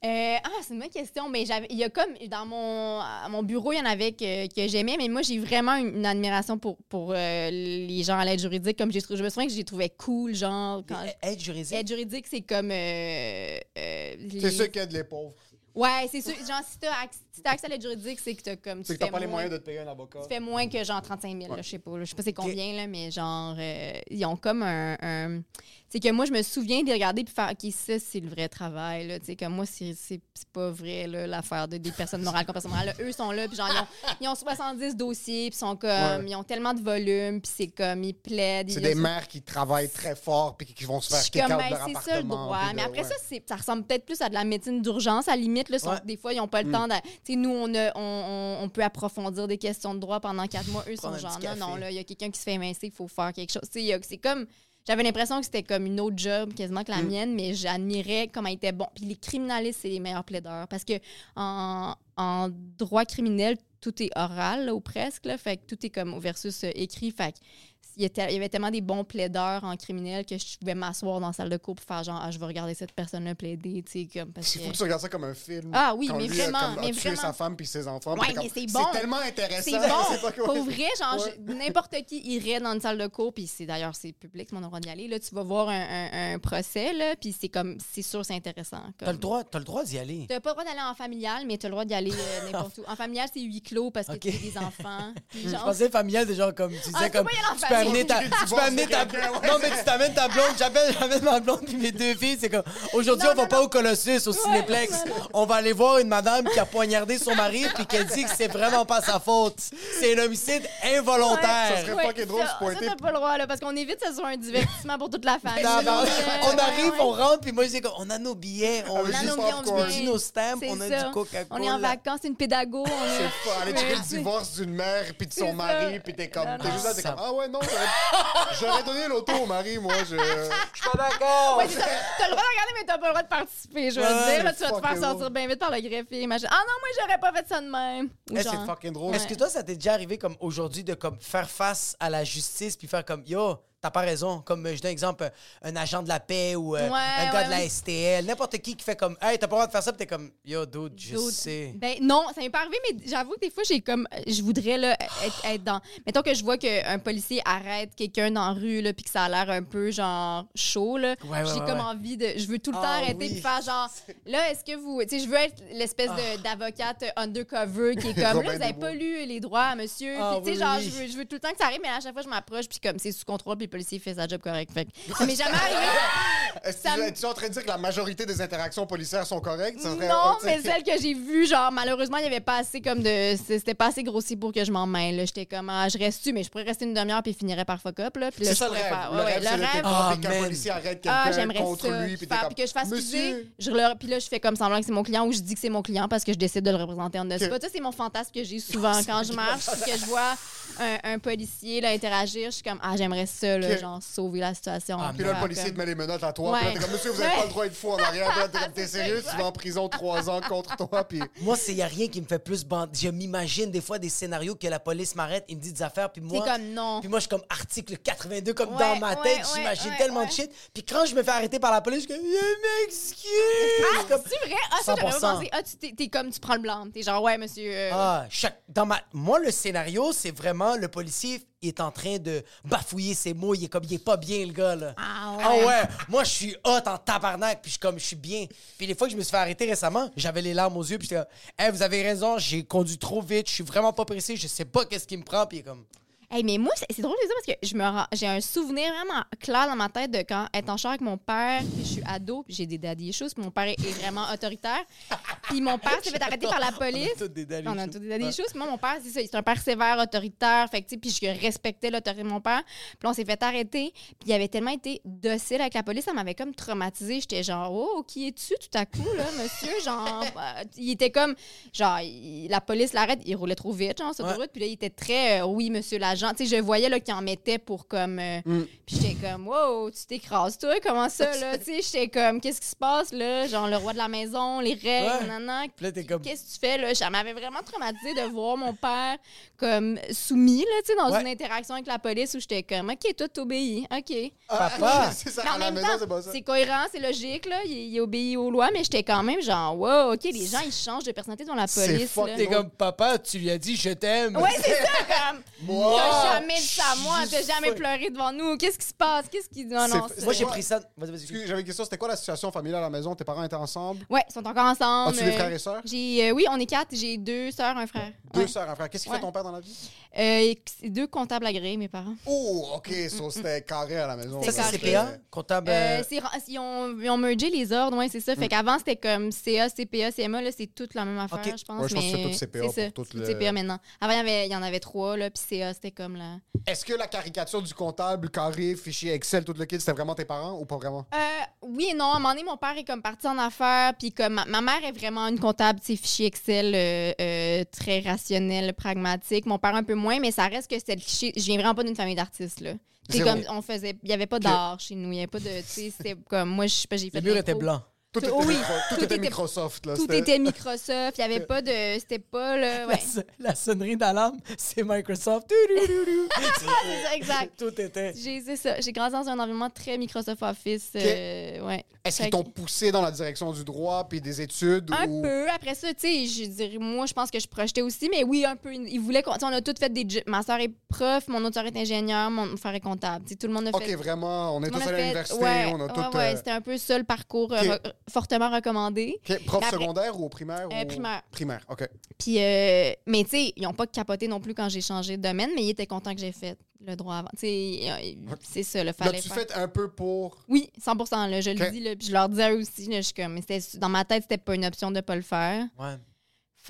Euh, ah, c'est une bonne question. Mais j'avais, il y a comme dans mon, à mon bureau, il y en avait que, que j'aimais, mais moi j'ai vraiment une, une admiration pour, pour euh, les gens à l'aide juridique. Comme j'ai, je me souviens que j'ai trouvé cool, genre quand Aide juridique? aide juridique, c'est comme euh, euh, les- C'est sûr qu'il y a de les pauvres. Ouais, c'est sûr. Genre si t'as si t'as accès à l'aide juridique, c'est que t'as comme tu C'est que t'as pas les moyens de te payer un avocat. tu fais moins que genre 35 000, là, je sais pas. là. Je sais pas c'est combien, là, mais genre, euh, ils ont comme un. un- C'est que moi, je me souviens de les regarder puis faire, OK, ça, c'est le vrai travail, là. Tu sais, comme moi, c'est pas vrai, là, l'affaire de, des personnes morales personnes morales. Là, eux sont là, puis genre, ils ont, ils ont 70 dossiers, puis sont comme. Ouais. Ils ont tellement de volume, puis c'est comme, ils plaident. C'est des mères qui travaillent très fort puis qui vont se faire kick ben, c'est ça le droit. Mais après ouais. ça, ça ressemble peut-être plus à de la médecine d'urgence. À la limite, là, sont- Ouais. des fois, ils n'ont pas le Mm. temps. de- sais, nous, on, a- on, on- peut approfondir des questions de droit pendant quatre mois. Eux sont genre, non, non, là, il y a quelqu'un qui se fait émincer, il faut faire quelque chose. C'est comme. J'avais l'impression que c'était comme une autre job, quasiment que la Mm. mienne, mais j'admirais comment il était bon. Puis les criminalistes, c'est les meilleurs plaideurs. Parce que en, en droit criminel, tout est oral, là, ou presque, là, fait que tout est comme versus euh, écrit. Fait que il y, était- il y avait tellement des bons plaideurs en criminel que je pouvais m'asseoir dans la salle de cours pour faire genre, ah, je vais regarder cette personne-là plaider, tu sais, comme parce Il faut que que. tu regardes ça comme un film. Ah oui, mais lui a vraiment, comme- a mais tué vraiment. sa femme puis ses enfants. Ouais, mais c'est bon. C'est tellement intéressant. C'est bon. Pour vrai, genre, Ouais. n'importe qui irait dans une salle de cours, puis c'est d'ailleurs, c'est public, c'est mon droit d'y aller. Là, tu vas voir un, un- un procès, là, puis c'est comme, c'est sûr, c'est intéressant. T'as comme. le droit, t'as le droit d'y aller. T'as pas le droit d'aller en familial, mais t'as le droit d'y aller euh, (laughs) n'importe où. En familial, c'est huis clos parce que Ok. t'as des enfants. (laughs) Je pensais familial, c'est genre comme tu disais Ah, tu comme tu peux. Amener ta Tu peux amener ta non mais tu t'amènes ta blonde j'appelle (laughs) j'amène ma blonde puis mes deux filles c'est comme aujourd'hui on va non, pas au Colossus au Cinéplex on va aller voir une madame qui a poignardé son mari puis qu'elle dit que c'est vraiment pas sa faute c'est un homicide involontaire Ça serait fucking drôle de se pointer. Ça, pas le droit, là, parce qu'on évite que ce soit un divertissement pour toute la (laughs) famille. Euh, on ouais, arrive, ouais. on rentre, puis moi, je dis comme, on a nos billets, on, a nos stamps, on a du Coca-Cola. On est en vacances, c'est une pédago. on est- C'est pas aller checker le divorce d'une mère puis de son mari puis t'es comme t'es juste là t'es comme ah ouais non j'aurais- donné l'auto au mari moi je Je suis pas d'accord. Ouais. T'as le droit de regarder, mais t'as pas le droit de participer. Je veux Ouais, dire, là, tu vas te faire sortir drôle. bien vite par le greffier. Imagine. Ah non, moi, j'aurais pas fait ça de même. Ou Eh, genre- c'est fucking drôle Est-ce que toi, ça t'est déjà arrivé comme aujourd'hui de comme faire face à la justice puis faire comme yo, t'as pas raison. Comme euh, je donne un exemple, euh, un agent de la paix ou euh, Ouais, un gars ouais, de la. STL, n'importe qui qui fait comme hey, t'as pas le droit de faire ça, puis t'es comme yo, dude, je D'autres- sais. Ben non, ça m'est pas arrivé, mais j'avoue que des fois, j'ai comme. Je voudrais là, être, être dans. Mettons que je vois qu'un policier arrête quelqu'un dans la rue, là, puis que ça a l'air un peu genre chaud, là. Ouais, ouais, j'ai ouais, comme ouais. envie de. Je veux tout le temps Ah, arrêter oui. puis faire genre. (laughs) Là, est-ce que vous. Tu sais, je veux être l'espèce Ah. de- d'avocate undercover qui est comme. Là, vous avez pas lu les droits, monsieur. Ah, Puis, tu sais, oui, genre, oui. je veux, je veux tout le temps que ça arrive, mais à chaque fois, je m'approche, puis comme c'est sous contrôle, puis policier fait sa job correct. Fait que ça m'est jamais arrivé. (laughs) est-ce que ça tu es-tu en train de dire que la majorité des interactions policières sont correctes? Ça serait- Non, tu sais- mais celle que j'ai vue, genre, malheureusement, il y avait pas assez comme de. C'était pas assez grossier pour que je m'en mêle. là. J'étais comme, ah, je reste-tu, mais je pourrais rester une demi-heure puis finirais par fuck up. Là, puis là, c'est je ça le pourrais rêve faire- le ouais, ouais, rêve c'est le le rêve. Ah, qu'un man. policier arrête Ah, quelqu'un j'aimerais contre ça. lui puis t'es Faire- comme puis que je fasse monsieur je leur- puis là, je fais comme semblant que c'est mon client ou je dis que c'est mon client parce que je décide de le représenter en dessous. Ok. Ça, c'est mon fantasme que j'ai souvent (laughs) quand je marche puis que je vois un, un policier là, interagir. Je suis comme, ah, j'aimerais ça, là, genre, sauver la situation. Ah, Puis là, le policier comme- te met les menottes à toi. Ouais. Puis là, t'es comme, monsieur, vous avez Ouais. pas le droit d'être fou en arrière. (laughs) T'es C'est sérieux, tu vas en prison trois ans contre toi. Puis Moi, il n'y a rien qui me fait plus bande. Je m'imagine des fois des scénarios que la police m'arrête, il me dit des affaires, puis moi. T'es comme, non. Puis moi, je suis comme article 82, comme Ouais, dans ma tête, ouais, j'imagine ouais, tellement de shit. Puis quand je me fais arrêter par la police, je suis comme, je m'excuse. Ah, Comme- c'est vrai? Ah, ça, j'aurais 100%. pas pensé. Ah, tu t'es, t'es comme, tu prends le blanc. T'es genre, ouais, monsieur. euh, Ah, chaque, dans ma, moi, le scénario, c'est vraiment le policier il est en train de bafouiller ses mots. Il est comme, il est pas bien, le gars, là. Ah ouais. Ah ouais, moi, je suis hot en tabarnak, puis je suis comme, je suis bien. Puis les fois que je me suis fait arrêter récemment, j'avais les larmes aux yeux, puis j'étais comme, hey, vous avez raison, j'ai conduit trop vite, je suis vraiment pas pressé, je sais pas qu'est-ce qui me prend, puis il est comme, Hey, mais moi, c'est, drôle de dire parce que je me rends- j'ai un souvenir vraiment clair dans ma tête de quand être en char avec mon père, puis je suis ado, puis j'ai des daddy puis mon père est, vraiment autoritaire. Puis mon père s'est fait arrêter par la police. (laughs) On a tous des daddy On a issues. tous des daddy Ouais. issues. Puis moi, mon père, c'est ça, c'est un père sévère, autoritaire, fait que, tu sais, puis je respectais l'autorité de mon père. Puis on s'est fait arrêter, puis il avait tellement été docile avec la police, ça m'avait comme traumatisé. J'étais genre, oh, qui es-tu tout à coup, là, monsieur? (laughs) Genre, bah, il était comme, genre, il- la police l'arrête, il roulait trop vite, genre, sur Ouais. l'autoroute, puis là, il était très, euh, oui, monsieur l'agent. Tu sais, je voyais, là, qu'il en mettait pour comme. euh, Mm. Puis j'étais comme, wow, tu t'écrases, toi, comment ça, là? (laughs) tu sais, j'étais comme, qu'est-ce qui se passe, là? Genre, le roi de la maison, les règles, Ouais. nanana. Comme- Qu'est-ce que tu fais, là? Ça m'avait vraiment traumatisé de voir mon père comme soumis, là, tu sais, dans Ouais. une interaction avec la police où j'étais comme, OK, toi, t'obéis, OK. Papa. c'est ça, Mais à en même maison, temps, c'est ça. c'est cohérent, c'est logique, là. Il, il obéit aux lois, mais j'étais quand même genre, wow, OK, les gens, ils changent de personnalité devant la C'est police. là. T'es comme, papa, tu lui as dit, je t'aime. Ouais, c'est ça, comme. (laughs) Moi, T'as jamais dit ça à moi, t'as jamais pleuré devant nous. Qu'est-ce qui se passe? Qu'est-ce qui. Non, non, C'est- Moi, j'ai pris ça. Vas-y, vas-y. Excuse, J'avais une question, c'était quoi la situation familiale à la maison? Tes parents étaient ensemble? Ouais, ils sont encore ensemble. As-tu des Euh, frères et sœurs? J'ai, euh, oui, on est quatre. J'ai deux sœurs, un frère. Deux Ouais. sœurs, un frère. Qu'est-ce qu'il Ouais. fait ton père dans la vie? Euh, c'est deux comptables agréés, mes parents. Oh, OK, so c'était carré à la maison. C'est Ça, c'est carré. CPA, comptable. Euh, euh, c'est ra- ils, ont, ils ont mergé les ordres, ouais, c'est ça. Mm. Fait qu'avant, c'était comme CA, CPA, CMA, là, c'est toute la même affaire, Ok. je pense. Ouais, je pense que mais c'est tout CPA c'est ça, pour tout le- CPA maintenant. Avant, il y, avait, il y en avait trois, là, puis CA, c'était comme la. Est-ce que la caricature du comptable, carré, fichier Excel, tout le kit, c'était vraiment tes parents ou pas vraiment? Euh, oui et non. À un moment donné, mon père est comme parti en affaires, puis comme ma, ma mère est vraiment une comptable, tu fichier Excel euh, euh, très rationnel, pragmatique. Mon père un peu moins, mais ça reste que c'était le cliché. Je viens vraiment pas d'une famille d'artistes, là. C'est comme on faisait, il y avait pas d'art chez nous, il y avait pas de, tu sais, c'était comme moi, je sais pas, j'ai fait. Le mur était blanc. Tout, était, oui, micro- tout tout était était- Microsoft. Là, Tout était Microsoft. Il n'y avait pas de. C'était pas le. La, Ouais. la sonnerie d'alarme, c'est Microsoft. Tudududu. (laughs) c'est ça, exact. Tout était. J'ai ça. J'ai grandi dans un environnement très Microsoft Office. euh, ouais. Est-ce qu'ils t'ont poussé dans la direction du droit puis des études Un ou... peu. Après ça, tu sais, je dirais, moi, je pense que je projetais aussi, mais oui, un peu. Ils voulaient qu'on. On a tous fait des. Ma soeur est prof, mon autre soeur est ingénieur, mon frère est comptable. Tout le monde a Ok, fait. vraiment, on est tous à l'université, ouais, on a ouais, tout... ouais, euh, c'était un peu ça le parcours euh, Ok. Fortement recommandé. Prof après- secondaire ou au primaire? Euh, ou- primaire. Primaire, OK. Puis, euh, mais tu sais, ils n'ont pas capoté non plus quand j'ai changé de domaine, mais ils étaient contents que j'ai fait le droit avant. Tu sais, c'est ça, le fallait L'as-tu faire. fait un peu pour... Oui, 100 là, je le dis, là, puis je leur disais aussi, là, je suis comme, mais c'était- dans ma tête, c'était pas une option de pas le faire. Ouais.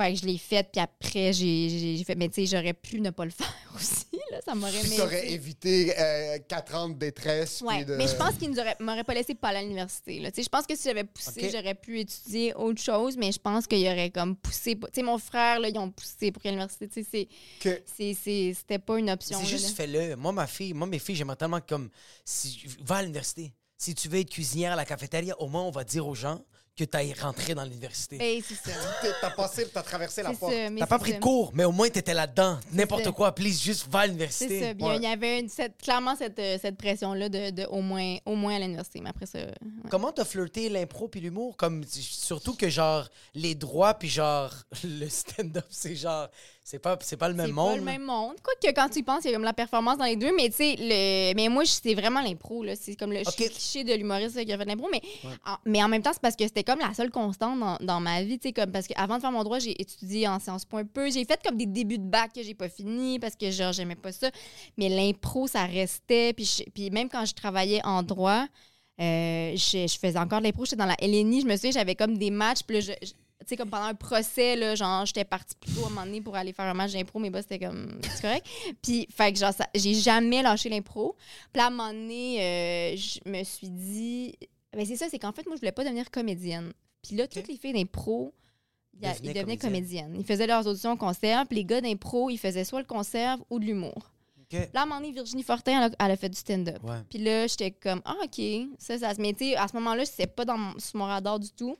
Fait que je l'ai fait, puis après, j'ai fait, mais tu sais, j'aurais pu ne pas le (laughs) faire aussi, là, ça m'aurait tu sais, évité euh, quatre ans de détresse. Ouais, puis de... mais je pense qu'ils ne m'auraient pas laissé pas aller à l'université. là. Tu sais, Je pense que si j'avais poussé, j'aurais pu étudier autre chose, mais je pense qu'il y aurait comme poussé. Tu sais, mon frère, là, ils ont poussé pour l'université. Tu sais, c'est- Que- c'est- c'est- c'était pas une option. C'est juste là. fais-le. Moi, ma fille, moi, mes filles, j'aimerais tellement comme. Si, va à l'université. Si tu veux être cuisinière à la cafétéria, au moins, on va dire aux gens que tu ailles rentrer dans l'université. Ben, c'est ça. T'as passé, t'as traversé la C'est porte. T'as pas c'est pris ça. de cours, mais au moins, t'étais là-dedans. N'importe quoi, please, juste va à C'est l'université. ça. Puis Ouais. il y avait une- cette, clairement cette, euh, cette pression-là de, de au, moins, au moins à l'université. Mais après ça. ouais. Comment t'as flirté l'impro puis l'humour? Comme, surtout que, genre, les droits puis, genre, (laughs) le stand-up, c'est genre. C'est pas, c'est pas le même C'est monde. pas le même monde. Quoique, quand tu y penses, il y a comme la performance dans les deux, mais tu sais, le... mais moi, c'est vraiment l'impro. là. C'est comme le cliché de l'humoriste qui a fait l'impro. Mais, en... mais en même temps, c'est parce que c'était comme la seule constante dans, dans ma vie. tu sais, Comme, parce qu'avant de faire mon droit, j'ai étudié en sciences po un peu. J'ai fait comme des débuts de bac que j'ai pas fini parce que genre, j'aimais pas ça. Mais l'impro, ça restait. Puis, je- puis même quand je travaillais en droit, euh, je, je faisais encore de l'impro. J'étais dans la LNI. Je me souviens, j'avais comme des matchs. Puis là, je- sais, comme pendant un procès, là, genre, j'étais partie plus tôt à un moment donné pour aller faire un match d'impro, mais bah, c'était comme, c'est correct. (laughs) Puis, fait que, genre, j'ai jamais lâché l'impro. Puis à un moment donné, euh, je me suis dit, ben, c'est ça, c'est qu'en fait, moi, je voulais pas devenir comédienne. Puis là, toutes les filles d'impro, ils devenaient comédiennes. Ils faisaient leurs auditions au conserve, puis les gars d'impro, ils faisaient soit le conserve ou de l'humour. Là, à un moment donné, Virginie Fortin, elle a, elle a fait du stand-up. Ouais. Puis là, j'étais comme, ah, OK, ça, ça se. Sais, à ce moment-là, c'était pas dans mon- sur mon radar du tout.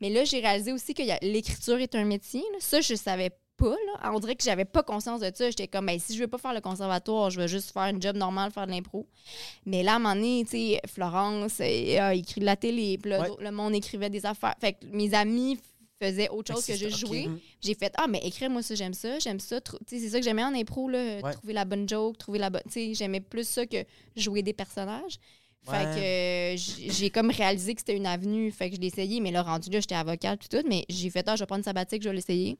Mais là, j'ai réalisé aussi que l'écriture est un métier. là. Ça, je savais pas. Là. On dirait que j'avais pas conscience de ça. J'étais comme, ben, si je veux pas faire le conservatoire, je veux juste faire un job normal, faire de l'impro. Mais là, à un moment donné, tu sais, Florence a écrit de la télé. Puis là, Ouais. le monde écrivait des affaires. Fait que mes amis faisaient autre chose Fait que je jouais. J'ai fait ah mais écrire moi ça j'aime ça j'aime ça c'est ça que j'aimais en impro là Ouais. trouver la bonne joke trouver la bonne j'aimais plus ça que jouer des personnages. Fait que euh, j'ai comme réalisé que c'était une avenue fait que je l'ai essayé mais là rendu là j'étais avocate puis tout mais j'ai fait ah je vais prendre une sabbatique je vais l'essayer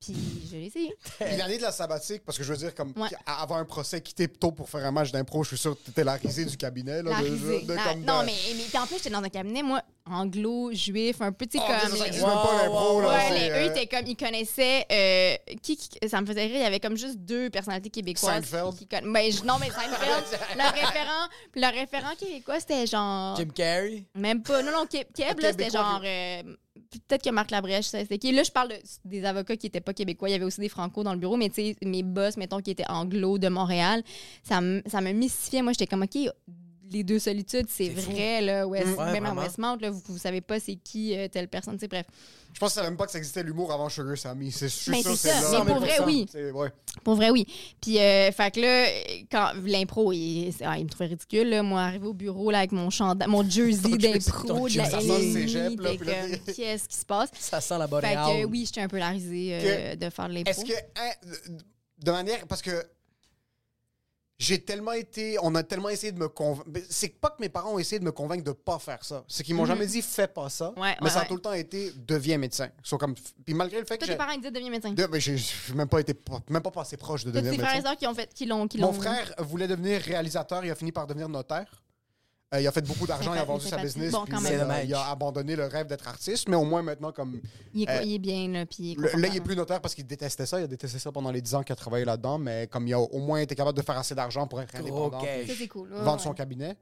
puis je l'ai essayé (laughs) Puis l'année de la sabbatique, parce que je veux dire, comme Ouais. avant un procès, quitter tôt pour faire un match d'impro, je suis sûr que t'étais la risée du cabinet. Là, La de- risée. de- La- comme non de- mais, mais en plus j'étais dans un cabinet moi anglo juif un petit Oh, comme ça, existe Wow, même pas l'impro, là. Ouais, les- euh, eux, étaient comme, ils connaissaient. euh, qui, qui- ça me faisait rire, il y avait comme juste deux personnalités québécoises. Seinfeld? Qui, conna- ben, non, mais Seinfeld, le (laughs) référent, puis le référent québécois, c'était genre. Jim Carrey? Même pas. Non, non, Ke- Keb, là, c'était genre. euh, Peut-être que Marc Labrèche, c'était qui. Là, je parle de- des avocats qui n'étaient pas québécois. Il y avait aussi des franco dans le bureau, mais tu sais, mes boss, mettons, qui étaient anglo de Montréal, ça ça me mystifiait. Moi, j'étais comme, OK, les deux solitudes, c'est C'est fou. vrai, là. West- Mm. Ouais, même à vraiment. Westmount, là, vous, vous savez pas c'est qui euh, telle personne, sais, bref. Je pense que ça savait même pas que ça existait l'humour avant Sugar Sammy. C'est sûr c'est ça, là. mais pour vrai, oui. C'est- ouais. Pour vrai, oui. Puis, euh, fait que là, quand l'impro, il, c'est- ah, il me trouvait ridicule. Là. Moi, arrivé au bureau là, avec mon, chandail, mon jersey (laughs) d'impro de la LNI, qu'est-ce qui se passe? Ça sent la Fait boréale. que oui, j'étais un peu la risée euh, de faire de l'impro. Est-ce que, hein, de manière, parce que j'ai tellement été, on a tellement essayé de me convaincre. C'est pas que mes parents ont essayé de me convaincre de pas faire ça. C'est qu'ils m'ont jamais dit fais pas ça. Ouais, mais ouais, ça a ouais. tout le temps été deviens médecin. Sont comme, puis malgré le fait que Toi, tes parents, ils disaient deviens médecin. de- mais j'ai même pas été, même pas passé proche de devenir tes frères et médecin. sœurs qui ont fait, qui l'ont, qui Mon frère voulait devenir réalisateur, il a fini par devenir notaire. Euh, il a fait beaucoup d'argent, il a vendu sa business, Bon, puis quand là, même. il a- abandonné le rêve d'être artiste, mais au moins maintenant, comme Il est, Euh, il est bien, là, puis il est le- là, il est plus notaire parce qu'il détestait ça. Il a détesté ça pendant les 10 ans qu'il a travaillé là-dedans, mais comme il a au moins été capable de faire assez d'argent pour être indépendant, puis cool. ouais, vendre ouais. son cabinet.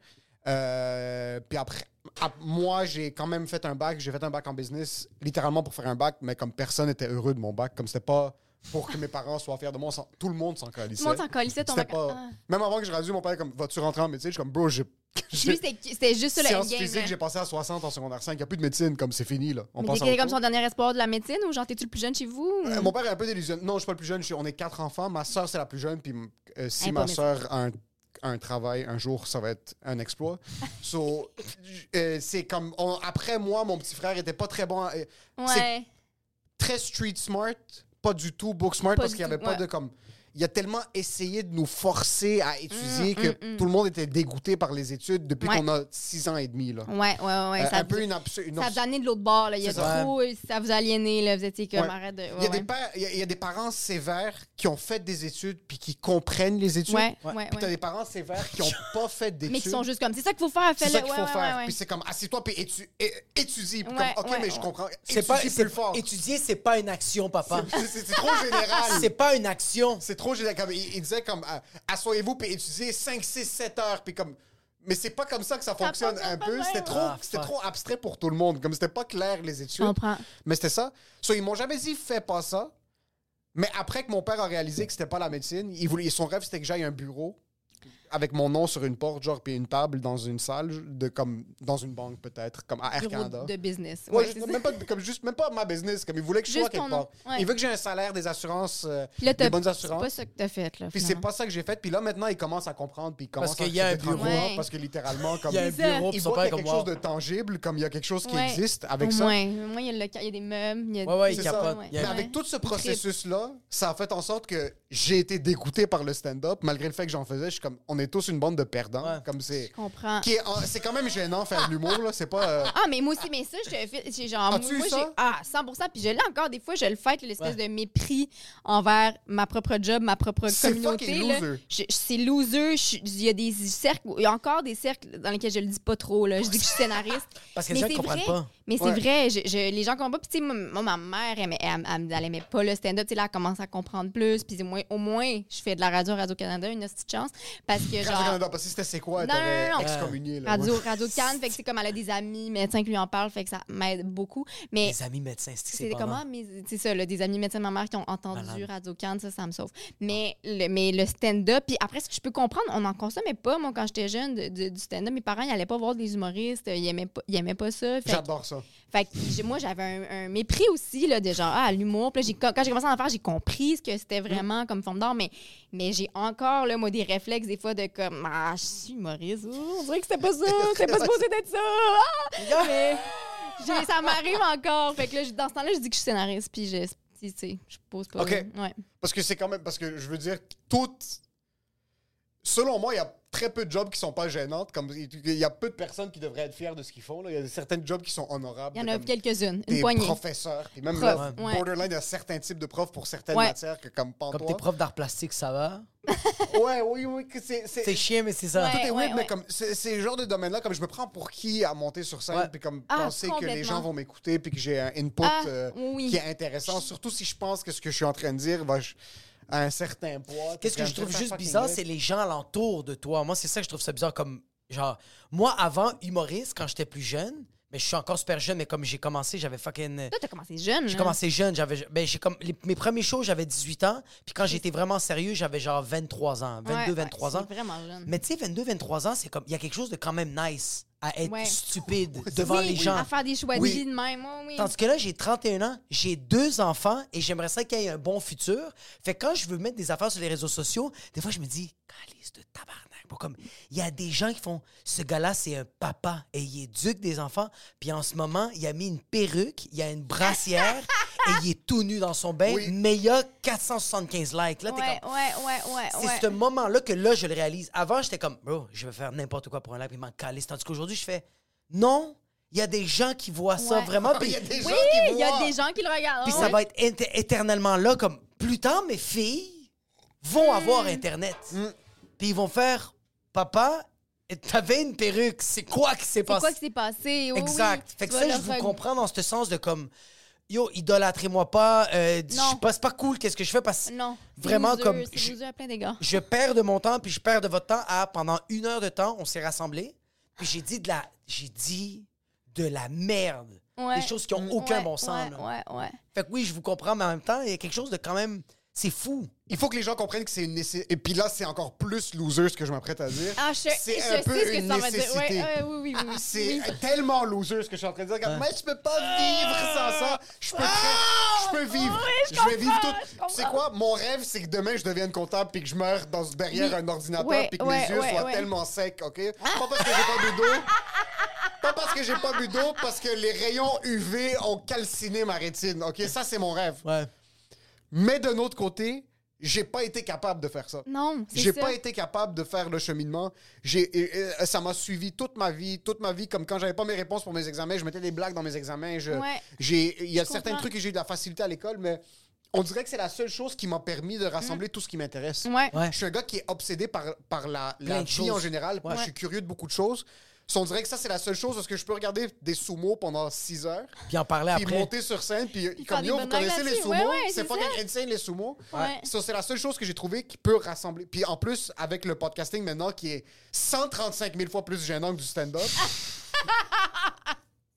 Euh, puis après, ap- moi, j'ai quand même fait un bac. J'ai fait un bac en business, littéralement pour faire un bac, mais comme personne n'était heureux de mon bac, comme c'était pas pour que mes parents soient fiers de moi. Tout le monde s'en calissait. Tout le monde s'en calissait, ton pas- Ah. Même avant que je réalise, mon père comme Vas-tu rentrer en médecine? Je suis comme Bro, j'ai. Lui, c'était juste le Sciences là. j'ai passé à 60 en secondaire 5. Il n'y a plus de médecine, comme c'est fini. Là. On Mais t'étais comme son dernier espoir de la médecine ou genre t'es-tu le plus jeune chez vous? ou- Euh, mon père est un peu délusionné. Non, je suis pas le plus jeune. je suis- on est quatre enfants. Ma soeur, c'est la plus jeune. Puis euh, si ma soeur a un, travail un jour, ça va être un exploit. (laughs) so, euh, c'est comme. on- après moi, mon petit frère était pas très bon. Ouais. très street smart, pas du tout book smart Pas parce qu'il y avait pas de comme. Il a tellement essayé de nous forcer à étudier que mm, mm. tout le monde était dégoûté par les études depuis Ouais. qu'on a six ans et demi. Là. Ouais, ouais, ouais. Euh, ça un peu une, abs- une Ça vous de l'autre bord, là. Il y a C'est ça. trop. Ça vous a aliéné, là. Vous étiez comme Ouais. arrête de. Il y, a ouais, des ouais. pères- il y a- il y a des parents sévères qui ont fait des études puis qui comprennent les études. Ouais, ouais, ouais. Puis t'as des parents sévères qui n'ont (laughs) pas fait d'études. Mais qui sont juste comme, c'est ça qu'il faut faire, C'est fais-le. ça qu'il faut ouais, faire. ouais, Puis c'est comme, assieds-toi puis étu- é- étudie. Puis Ouais, comme, OK, ouais, mais je comprends. C'est Étudie pas, plus c'est- fort. étudier, c'est pas une action, papa. (laughs) C'est- C'est c'est trop général. C'est pas une action. C'est trop Comme, il, il disait comme, euh, assoyez-vous puis étudiez 5, 6, 7 heures. Puis comme, mais c'est pas comme ça que ça fonctionne fonctionne un peu. C'était trop, Ah, c'était trop abstrait pour tout le monde. Comme c'était pas clair les études. comprends. Mais c'était ça. So, ils m'ont jamais dit fais pas ça. Mais après que mon père a réalisé que c'était pas la médecine, il voulait, son rêve c'était que j'aille un bureau avec mon nom sur une porte, genre, puis une table dans une salle, de, comme dans une banque peut-être, comme à Air Bureau Canada. de business. Ouais, Ouais, juste- c'est ça. même, pas, comme juste, même pas ma business, comme il voulait que je sois quelque part. ouais. Il veut que j'ai un salaire, des assurances, euh, là, des bonnes c'est assurances. pas ça que t'as fait, là. Puis c'est pas ça que j'ai fait. Puis là, maintenant, il commence à comprendre. Puis il commence Parce qu'il y a un bureau. moi, Ouais. Parce que littéralement, (laughs) comme Il y a un C'est bureau, il voit qu'il y a quelque chose moi. de tangible, comme il y a quelque chose qui Ouais. existe avec ça. moins, moins, il y, a le- il y a des meubles. Il y a Ouais, ouais, il C'est capote. Mais avec tout ce processus-là, ça a fait en sorte que j'ai été dégoûté par le stand-up, malgré le fait que j'en faisais. Je suis comme, on est tous une bande de perdants. Ouais. Comme c'est, Je comprends. qui est, en- c'est quand même gênant faire de l'humour là. C'est pas. euh, Ah, mais moi aussi, mais ça, je te j'ai Genre, As-tu eu moi, ça? j'ai. Ah, 100 Puis je l'ai encore. Des fois, je le fête, l'espèce Ouais. de mépris envers ma propre job, ma propre C'est communauté. fucking là. loser. Je- C'est loser. je- Il y a des cercles. Il y a encore des cercles dans lesquels je le dis pas trop. Là. Je dis que je suis scénariste. (laughs) Parce que Mais les gens c'est ne comprennent vrai. pas. Mais Ouais. c'est vrai, je, je- les gens comprennent pas. Puis, tu sais, moi, moi, ma mère, elle, elle, elle aimait pas le stand-up. Tu sais, là, elle commence à comprendre plus. Puis, au moins, au moins, je fais de la radio à Radio-Canada, une petite chance. Parce que, genre. Radio-Canada, parce que c'était c'est quoi, Non, non, non. excommunié. Là, Radio, ouais. Radio Cannes, fait que c'est comme elle a des amis médecins qui lui en parlent, fait que ça m'aide beaucoup. Mais Les amis médecins, c'est comment, mais c'est ça, là, des amis médecins de ma mère qui ont entendu. Radio Cannes, ça, ça me sauve. Mais le, mais le stand-up, puis après, ce que je peux comprendre, on n'en consommait pas, moi, quand j'étais jeune, de- de- du stand-up. Mes parents, ils allaient pas voir des humoristes, ils aimaient pas, ils aimaient pas ça. J'adore ça. Fait que moi, j'avais un, un mépris aussi, là, de genre, ah, l'humour. Puis là, quand j'ai commencé à en faire, j'ai compris ce que c'était vraiment comme forme d'art, mais, mais j'ai encore, là, moi, des réflexes, des fois, de comme, ah, je suis humoriste, oh, on dirait que c'était pas ça, (laughs) c'était pas supposé d'être ça. Ah! Mais ça m'arrive encore. Fait que là, dans ce temps-là, je dis que je suis scénariste, puis je, tu sais, je pose pas. OK. Ouais. Parce que c'est quand même. Parce que je veux dire, toutes. Selon moi, il y a très peu de jobs qui sont pas gênantes. Comme il y a peu de personnes qui devraient être fières de ce qu'ils font. là. Il y a certains jobs qui sont honorables. Il y en a comme quelques-unes, une des poignée. professeurs. Puis même Prof, là, ouais. borderline, il y a certains types de profs pour certaines Ouais. matières que comme Comme Pantois. tes profs d'art plastique, ça va? (laughs) Ouais, oui, oui. c'est- c'est- chiant, mais c'est ça. Ouais. Tout est weird, mais ouais. comme c'est le genre de domaine-là, comme je me prends pour qui à monter sur scène, Ouais. puis comme Ah, penser que les gens vont m'écouter, puis que j'ai un input Ah, euh, oui. qui est intéressant. Surtout si je pense que ce que je suis en train de dire va à un certain poids. Qu'est-ce que je trouve juste bizarre, c'est les gens alentour de toi. Moi, c'est ça que je trouve ça bizarre. Comme, genre, moi, avant, humoriste, quand j'étais plus jeune, mais je suis encore super jeune, mais comme j'ai commencé, j'avais fucking. Toi, t'as commencé jeune. J'ai là. commencé jeune, j'avais ben, j'ai comme les- mes premiers shows, j'avais 18 ans, puis quand j'étais vraiment sérieux, j'avais genre 23 ans, 22 Ouais, ouais, 23 c'est ans. vraiment jeune. Mais tu sais 22 23 ans, c'est comme il y a quelque chose de quand même nice à être Ouais. stupide devant Oui, les gens. À faire des choix de Oui. vie de même. oui, oui. Tandis que là, j'ai 31 ans, j'ai deux enfants et j'aimerais ça qu'il y ait un bon futur. Fait que quand je veux mettre des affaires sur les réseaux sociaux, des fois, je me dis, calice de tabarnak. Bon, comme, il y a des gens qui font, ce gars-là, c'est un papa et il éduque des enfants. Puis en ce moment, il a mis une perruque, il a une brassière (laughs) et il est tout nu dans son bain, Oui. mais il y a 475 likes. Là, t'es ouais, comme, ouais, ouais, ouais, c'est ouais. ce moment-là que là, je le réalise. Avant, j'étais comme, bro, je vais faire n'importe quoi pour un like, puis il m'en calisse. Tandis qu'aujourd'hui, je fais, non, il y a des gens qui voient ça vraiment. (laughs) Il puis- y a des gens Oui, qui il y a des gens qui le regardent. puis ouais. ça va être éte- éternellement là, comme plus tard, mes filles vont avoir Internet. Puis ils vont faire Papa, t'avais une perruque, c'est quoi qui s'est C'est passé? quoi qui s'est passé? Oui, exact. oui. Fait que ça, je vous comprends dans ce sens de comme Yo, idolâtrez-moi pas, euh, je Non. pas, c'est pas cool, qu'est-ce que je fais? Parce que Non. c'est vraiment loser, comme C'est je- loser à plein d'égards. je perds de mon temps puis je perds de votre temps à pendant une heure de temps, on s'est rassemblés. Puis j'ai dit de la, j'ai dit de la merde. Ouais. Des choses qui ont aucun Ouais, bon sens. Ouais, là. ouais, ouais. Fait que oui, je vous comprends, mais en même temps, il y a quelque chose de quand même. C'est fou. Il faut que les gens comprennent que c'est une nécessité. Et puis là, c'est encore plus loser ce que je m'apprête à dire. Ah, je, c'est je un peu ce que une ça va dire. nécessité. Ouais, ouais, oui, oui, oui. C'est oui. tellement loser ce que je suis en train de dire. Comme, Moi, je peux pas vivre sans ça. Je peux, très- je peux vivre. je, vais vivre tout. Tu sais quoi? Mon rêve, c'est que demain, je devienne comptable puis que je meure dans, derrière Oui. un ordinateur Ouais, puis que ouais, mes yeux ouais, soient ouais. tellement secs, OK? Pas parce que j'ai pas bu d'eau. Pas parce que j'ai pas bu d'eau, parce que les rayons UV ont calciné ma rétine, OK? Ça, c'est mon rêve. Ouais. Mais d'un autre côté, j'ai pas été capable de faire ça. Non, c'est J'ai pas été capable de faire le cheminement. J'ai, et- et ça m'a suivi toute ma vie, toute ma vie. Comme quand j'avais pas mes réponses pour mes examens, je mettais des blagues dans mes examens. Je, Ouais. j'ai, il y a certains comprends. trucs que j'ai eu de la facilité à l'école, mais on dirait que c'est la seule chose qui m'a permis de rassembler tout ce qui m'intéresse. Ouais. Ouais. Je suis un gars qui est obsédé par, par la, la vie en général. Ouais. Je suis curieux de beaucoup de choses. So, on dirait que ça, c'est la seule chose parce que je peux regarder des sumo pendant 6 heures. Puis en parler Puis après. monter sur scène, puis, comme yo, vous connaissez les sumo, Ouais, ouais, c'est fucking insane les sumo? Ouais. Ça, c'est la seule chose que j'ai trouvé qui peut rassembler. Puis en plus, avec le podcasting maintenant qui est 135 000 fois plus gênant que du stand-up, (laughs)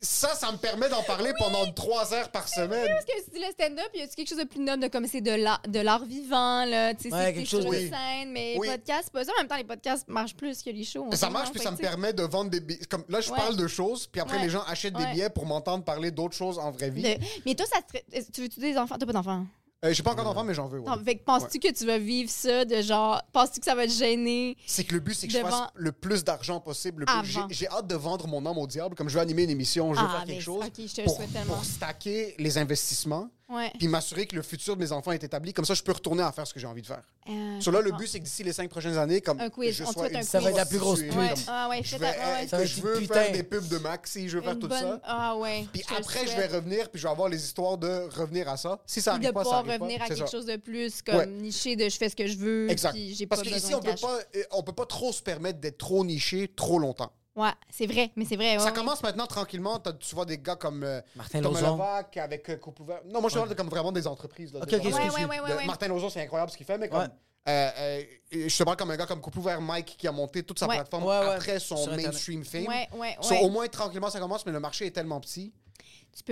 ça, ça me permet d'en parler pendant 3 heures par semaine. Parce que si tu dis le stand-up, y a quelque chose de plus noble de comme c'est de l'art, de l'art vivant, là? Tu sais, Ouais, c'est quelque chose de Oui. scène, mais Oui. les podcasts, c'est pas ça. En même temps, les podcasts marchent plus que les shows. Ça marche, puis ça me permet de vendre des billets. Comme là, je Ouais. parle de choses, puis après, Ouais. les gens achètent des billets pour m'entendre parler d'autres choses en vraie vie. Mais toi, ça te Tu veux-tu des enfants? T'as pas d'enfants? Euh, j'ai pas encore d'enfant, mais j'en veux. ouais. Non, Fait que penses-tu que tu vas vivre ça de genre. Penses-tu que ça va te gêner? C'est que le but, c'est que je Devant- fasse le plus d'argent possible. J'ai hâte de vendre mon âme au diable. Comme je veux animer une émission, je veux Ah, faire quelque chose ok, je te pour, souhaite tellement. pour stacker les investissements, Ouais. puis m'assurer que le futur de mes enfants est établi. Comme ça, je peux retourner à faire ce que j'ai envie de faire. Euh, Sur là, le but, c'est que d'ici les cinq prochaines années, comme Un quiz, je sois une un Ça va être la plus grosse pub. Ouais. Ah ouais, Je vais, ouais, je une veux putain. faire des pubs de Maxi, je veux faire tout bonne- ça. Ah ouais. Puis je après, je vais revenir, puis je vais avoir les histoires de revenir à ça. Si ça de arrive pas, ça pouvoir arrive revenir pas. à C'est quelque ça. chose de plus comme niché de je fais ce que je veux Exact. puis Parce qu'ici, on de peut pas, euh, on peut pas trop se permettre d'être trop niché trop longtemps. Ouais, c'est vrai, mais c'est vrai. ouais, Ça ouais. commence maintenant tranquillement. T'as- Tu vois des gars comme euh, Martin. Levac avec euh, Coupe Ouverte. Non, moi je parle de comme vraiment des entreprises. Là, Ok, des ok, gens- excuse. Ouais, ouais, ouais, de- ouais. Martin Lauzon, c'est incroyable ce qu'il fait, mais comme. Ouais. euh, euh, je te parle comme un gars comme Couple Ouvert Mike qui a monté toute sa Ouais. plateforme Ouais, ouais. après son Sur Internet. mainstream fame. Ouais, ouais, So, ouais. au moins tranquillement ça commence, mais le marché est tellement petit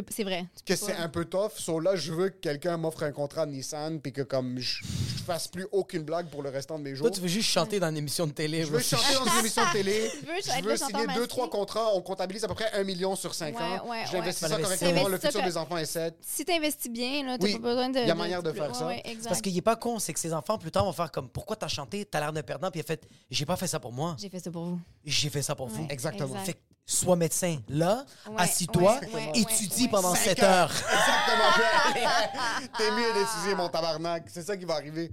c'est vrai. tu que c'est pas. un peu tough. So là, je veux que quelqu'un m'offre un contrat de Nissan puis que comme je, je fasse plus aucune blague pour le restant de mes jours. Toi, tu veux juste chanter dans une émission de télé. (laughs) Je veux chanter dans une émission de télé. Tu je veux signer deux, trois contrats. On comptabilise à peu près un million sur cinq Ouais, ans. ouais, J'investis ouais. ça correctement. Le futur des enfants est 7. Si t'investis bien, là, t'as Oui, pas besoin de. y a manière de faire ouais, ça. Parce qu'il est pas con, c'est que ses enfants, plus tard, vont faire comme Pourquoi t'as chanté? T'as l'air d'un perdant. Puis il a fait J'ai pas fait ça pour moi. J'ai fait ça pour vous. J'ai fait ça pour vous. Exactement. Fait sois médecin. Là, Ouais, assis-toi, ouais, ouais, étudie ouais, pendant ouais. 7 Cinq heures. (laughs) Exactement. (laughs) T'es mieux d'étudier mon tabarnak. C'est ça qui va arriver.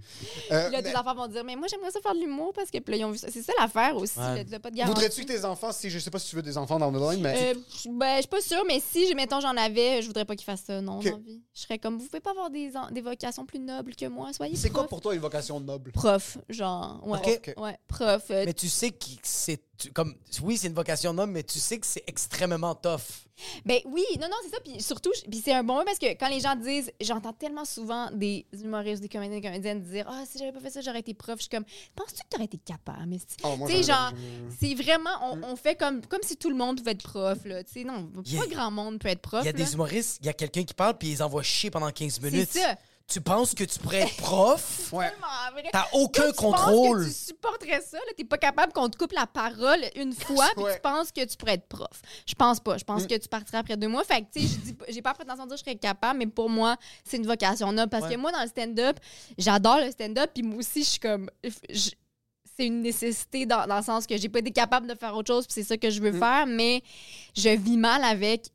Euh, là, mais tes enfants vont dire, mais moi, j'aimerais ça faire de l'humour parce que là, ils ont vu ça. C'est ça l'affaire aussi. Là, pas de. Voudrais-tu que tes enfants, si je sais pas si tu veux des enfants dans le line, mais. Euh, je- ben, je suis pas sûre, mais si, mettons, j'en avais, je voudrais pas qu'ils fassent ça, non, Ok. dans la vie. Je serais comme, vous pouvez pas avoir des, en- des vocations plus nobles que moi, soyez c'est quoi pour toi une vocation noble? Prof, genre, ouais. Ok. Ouais, prof. euh, Mais tu sais que c'est. Tu- Comme, oui, c'est une vocation d'homme, mais tu sais que c'est extrêmement tough. Ben oui, non, non, c'est ça. Puis surtout, puis c'est un bon mot parce que quand les gens disent, j'entends tellement souvent des humoristes, des comédiens, des comédiennes dire Ah, si j'avais pas fait ça, j'aurais été prof. Je suis comme, penses-tu que t'aurais été capable? Mais Oh, tu sais, genre, c'est vraiment, on, on fait comme, comme si tout le monde pouvait être prof, là. Tu sais, non, a- pas grand monde peut être prof. Il y a là. des humoristes, il y a quelqu'un qui parle, puis ils envoient chier pendant 15 minutes. C'est ça. Tu penses que tu pourrais être prof? (laughs) Ouais. T'as aucun tu contrôle. penses que tu supporterais ça, là? T'es pas capable qu'on te coupe la parole une (laughs) fois, puis Ouais. tu penses que tu pourrais être prof. Je pense pas. Je Mm. pense que tu partirais après deux mois. Fait que, tu sais, je dis pas- j'ai pas la prétention de dire que je serais capable, mais pour moi, c'est une vocation. Parce Ouais. que moi, dans le stand-up, j'adore le stand-up, puis moi aussi, je suis comme. je- c'est une nécessité dans, dans le sens que j'ai pas été capable de faire autre chose, puis c'est ça que je veux Mm. faire, mais je vis mal avec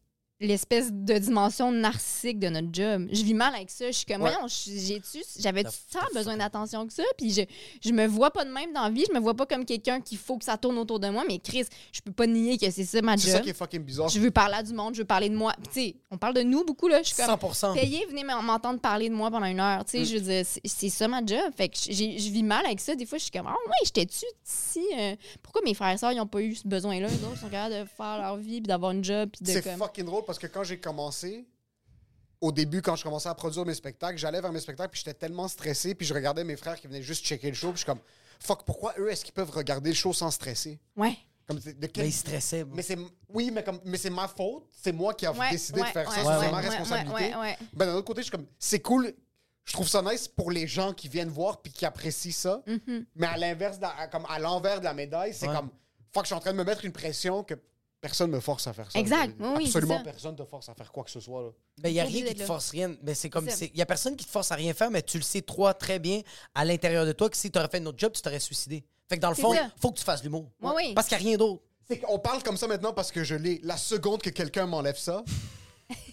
l'espèce de dimension narcissique de notre job. Je vis mal avec ça. Je suis comme, Ouais. j'ai-tu, j'avais tant besoin d'attention que ça, puis je, je me vois pas de même dans la vie, je me vois pas comme quelqu'un qu'il faut que ça tourne autour de moi, mais Chris, je peux pas nier que c'est ça ma C'est ça job. qui est fucking bizarre. Je veux parler à du monde, je veux parler de moi. Tu sais, on parle de nous beaucoup, là. Je suis comme, 100%. payez, venez m'entendre parler de moi pendant une heure. Tu sais, je veux dire, c'est- ça ma job. Fait que je vis mal avec ça. Des fois, je suis comme, ah ouais, j'étais-tu ici? euh, pourquoi mes frères et sœurs, ils ont pas eu ce besoin-là? Les autres sont capables de faire leur vie, puis d'avoir une job, puis de C'est fucking drôle parce que quand j'ai commencé, au début, quand je commençais à produire mes spectacles, j'allais vers mes spectacles puis j'étais tellement stressé puis je regardais mes frères qui venaient juste checker le show puis je suis comme fuck pourquoi eux est-ce qu'ils peuvent regarder le show sans stresser? Ouais. Comme, de quel- Mais il stressait. bro. mais c'est oui, mais comme mais c'est ma faute, c'est moi qui a Ouais, décidé ouais, de faire ouais, ça, ouais, c'est ouais, ma ouais, responsabilité. ouais, ouais, ouais. Ben d'un autre côté, je suis comme c'est cool. Je trouve ça nice pour les gens qui viennent voir puis qui apprécient ça. Mhm. Mais à l'inverse, de la- comme à l'envers de la médaille, c'est Ouais. comme fuck, je suis en train de me mettre une pression que personne me force à faire ça. Exact, oui, Absolument ça. personne te force à faire quoi que ce soit là. Ben, il n'y a rien qui te force rien. Mais c'est comme. Il n'y a personne qui te force à rien faire, mais tu le sais, toi, très bien, à l'intérieur de toi, que si tu aurais fait notre job, tu t'aurais suicidé. Fait que dans le fond, ça. faut que tu fasses l'humour. Ouais, oui. Parce qu'il n'y a rien d'autre. C'est qu'on parle comme ça maintenant parce que je l'ai. La seconde que quelqu'un m'enlève ça,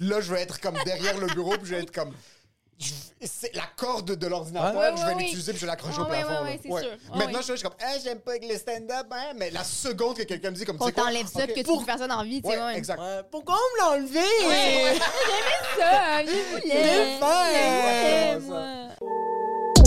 là, je vais être comme derrière le bureau, puis je vais être comme. C'est la corde de l'ordinateur, Ouais, ouais, je vais ouais, l'utiliser, puis je vais l'accrocher Ouais, au ouais, plafond. ouais, là. ouais, c'est sûr. Ouais, Maintenant, je suis comme, hey, j'aime pas le stand-up, hein, mais la seconde que quelqu'un me dit comme sais quoi, t'enlève ça, ok, puis que tu pour- ça dans la vie, tu sais. Ouais, ouais. exact. Ouais, pourquoi on me l'a enlevé? Ouais. (laughs) ça, (laughs) je voulais. Je voulais Je voulais, moi.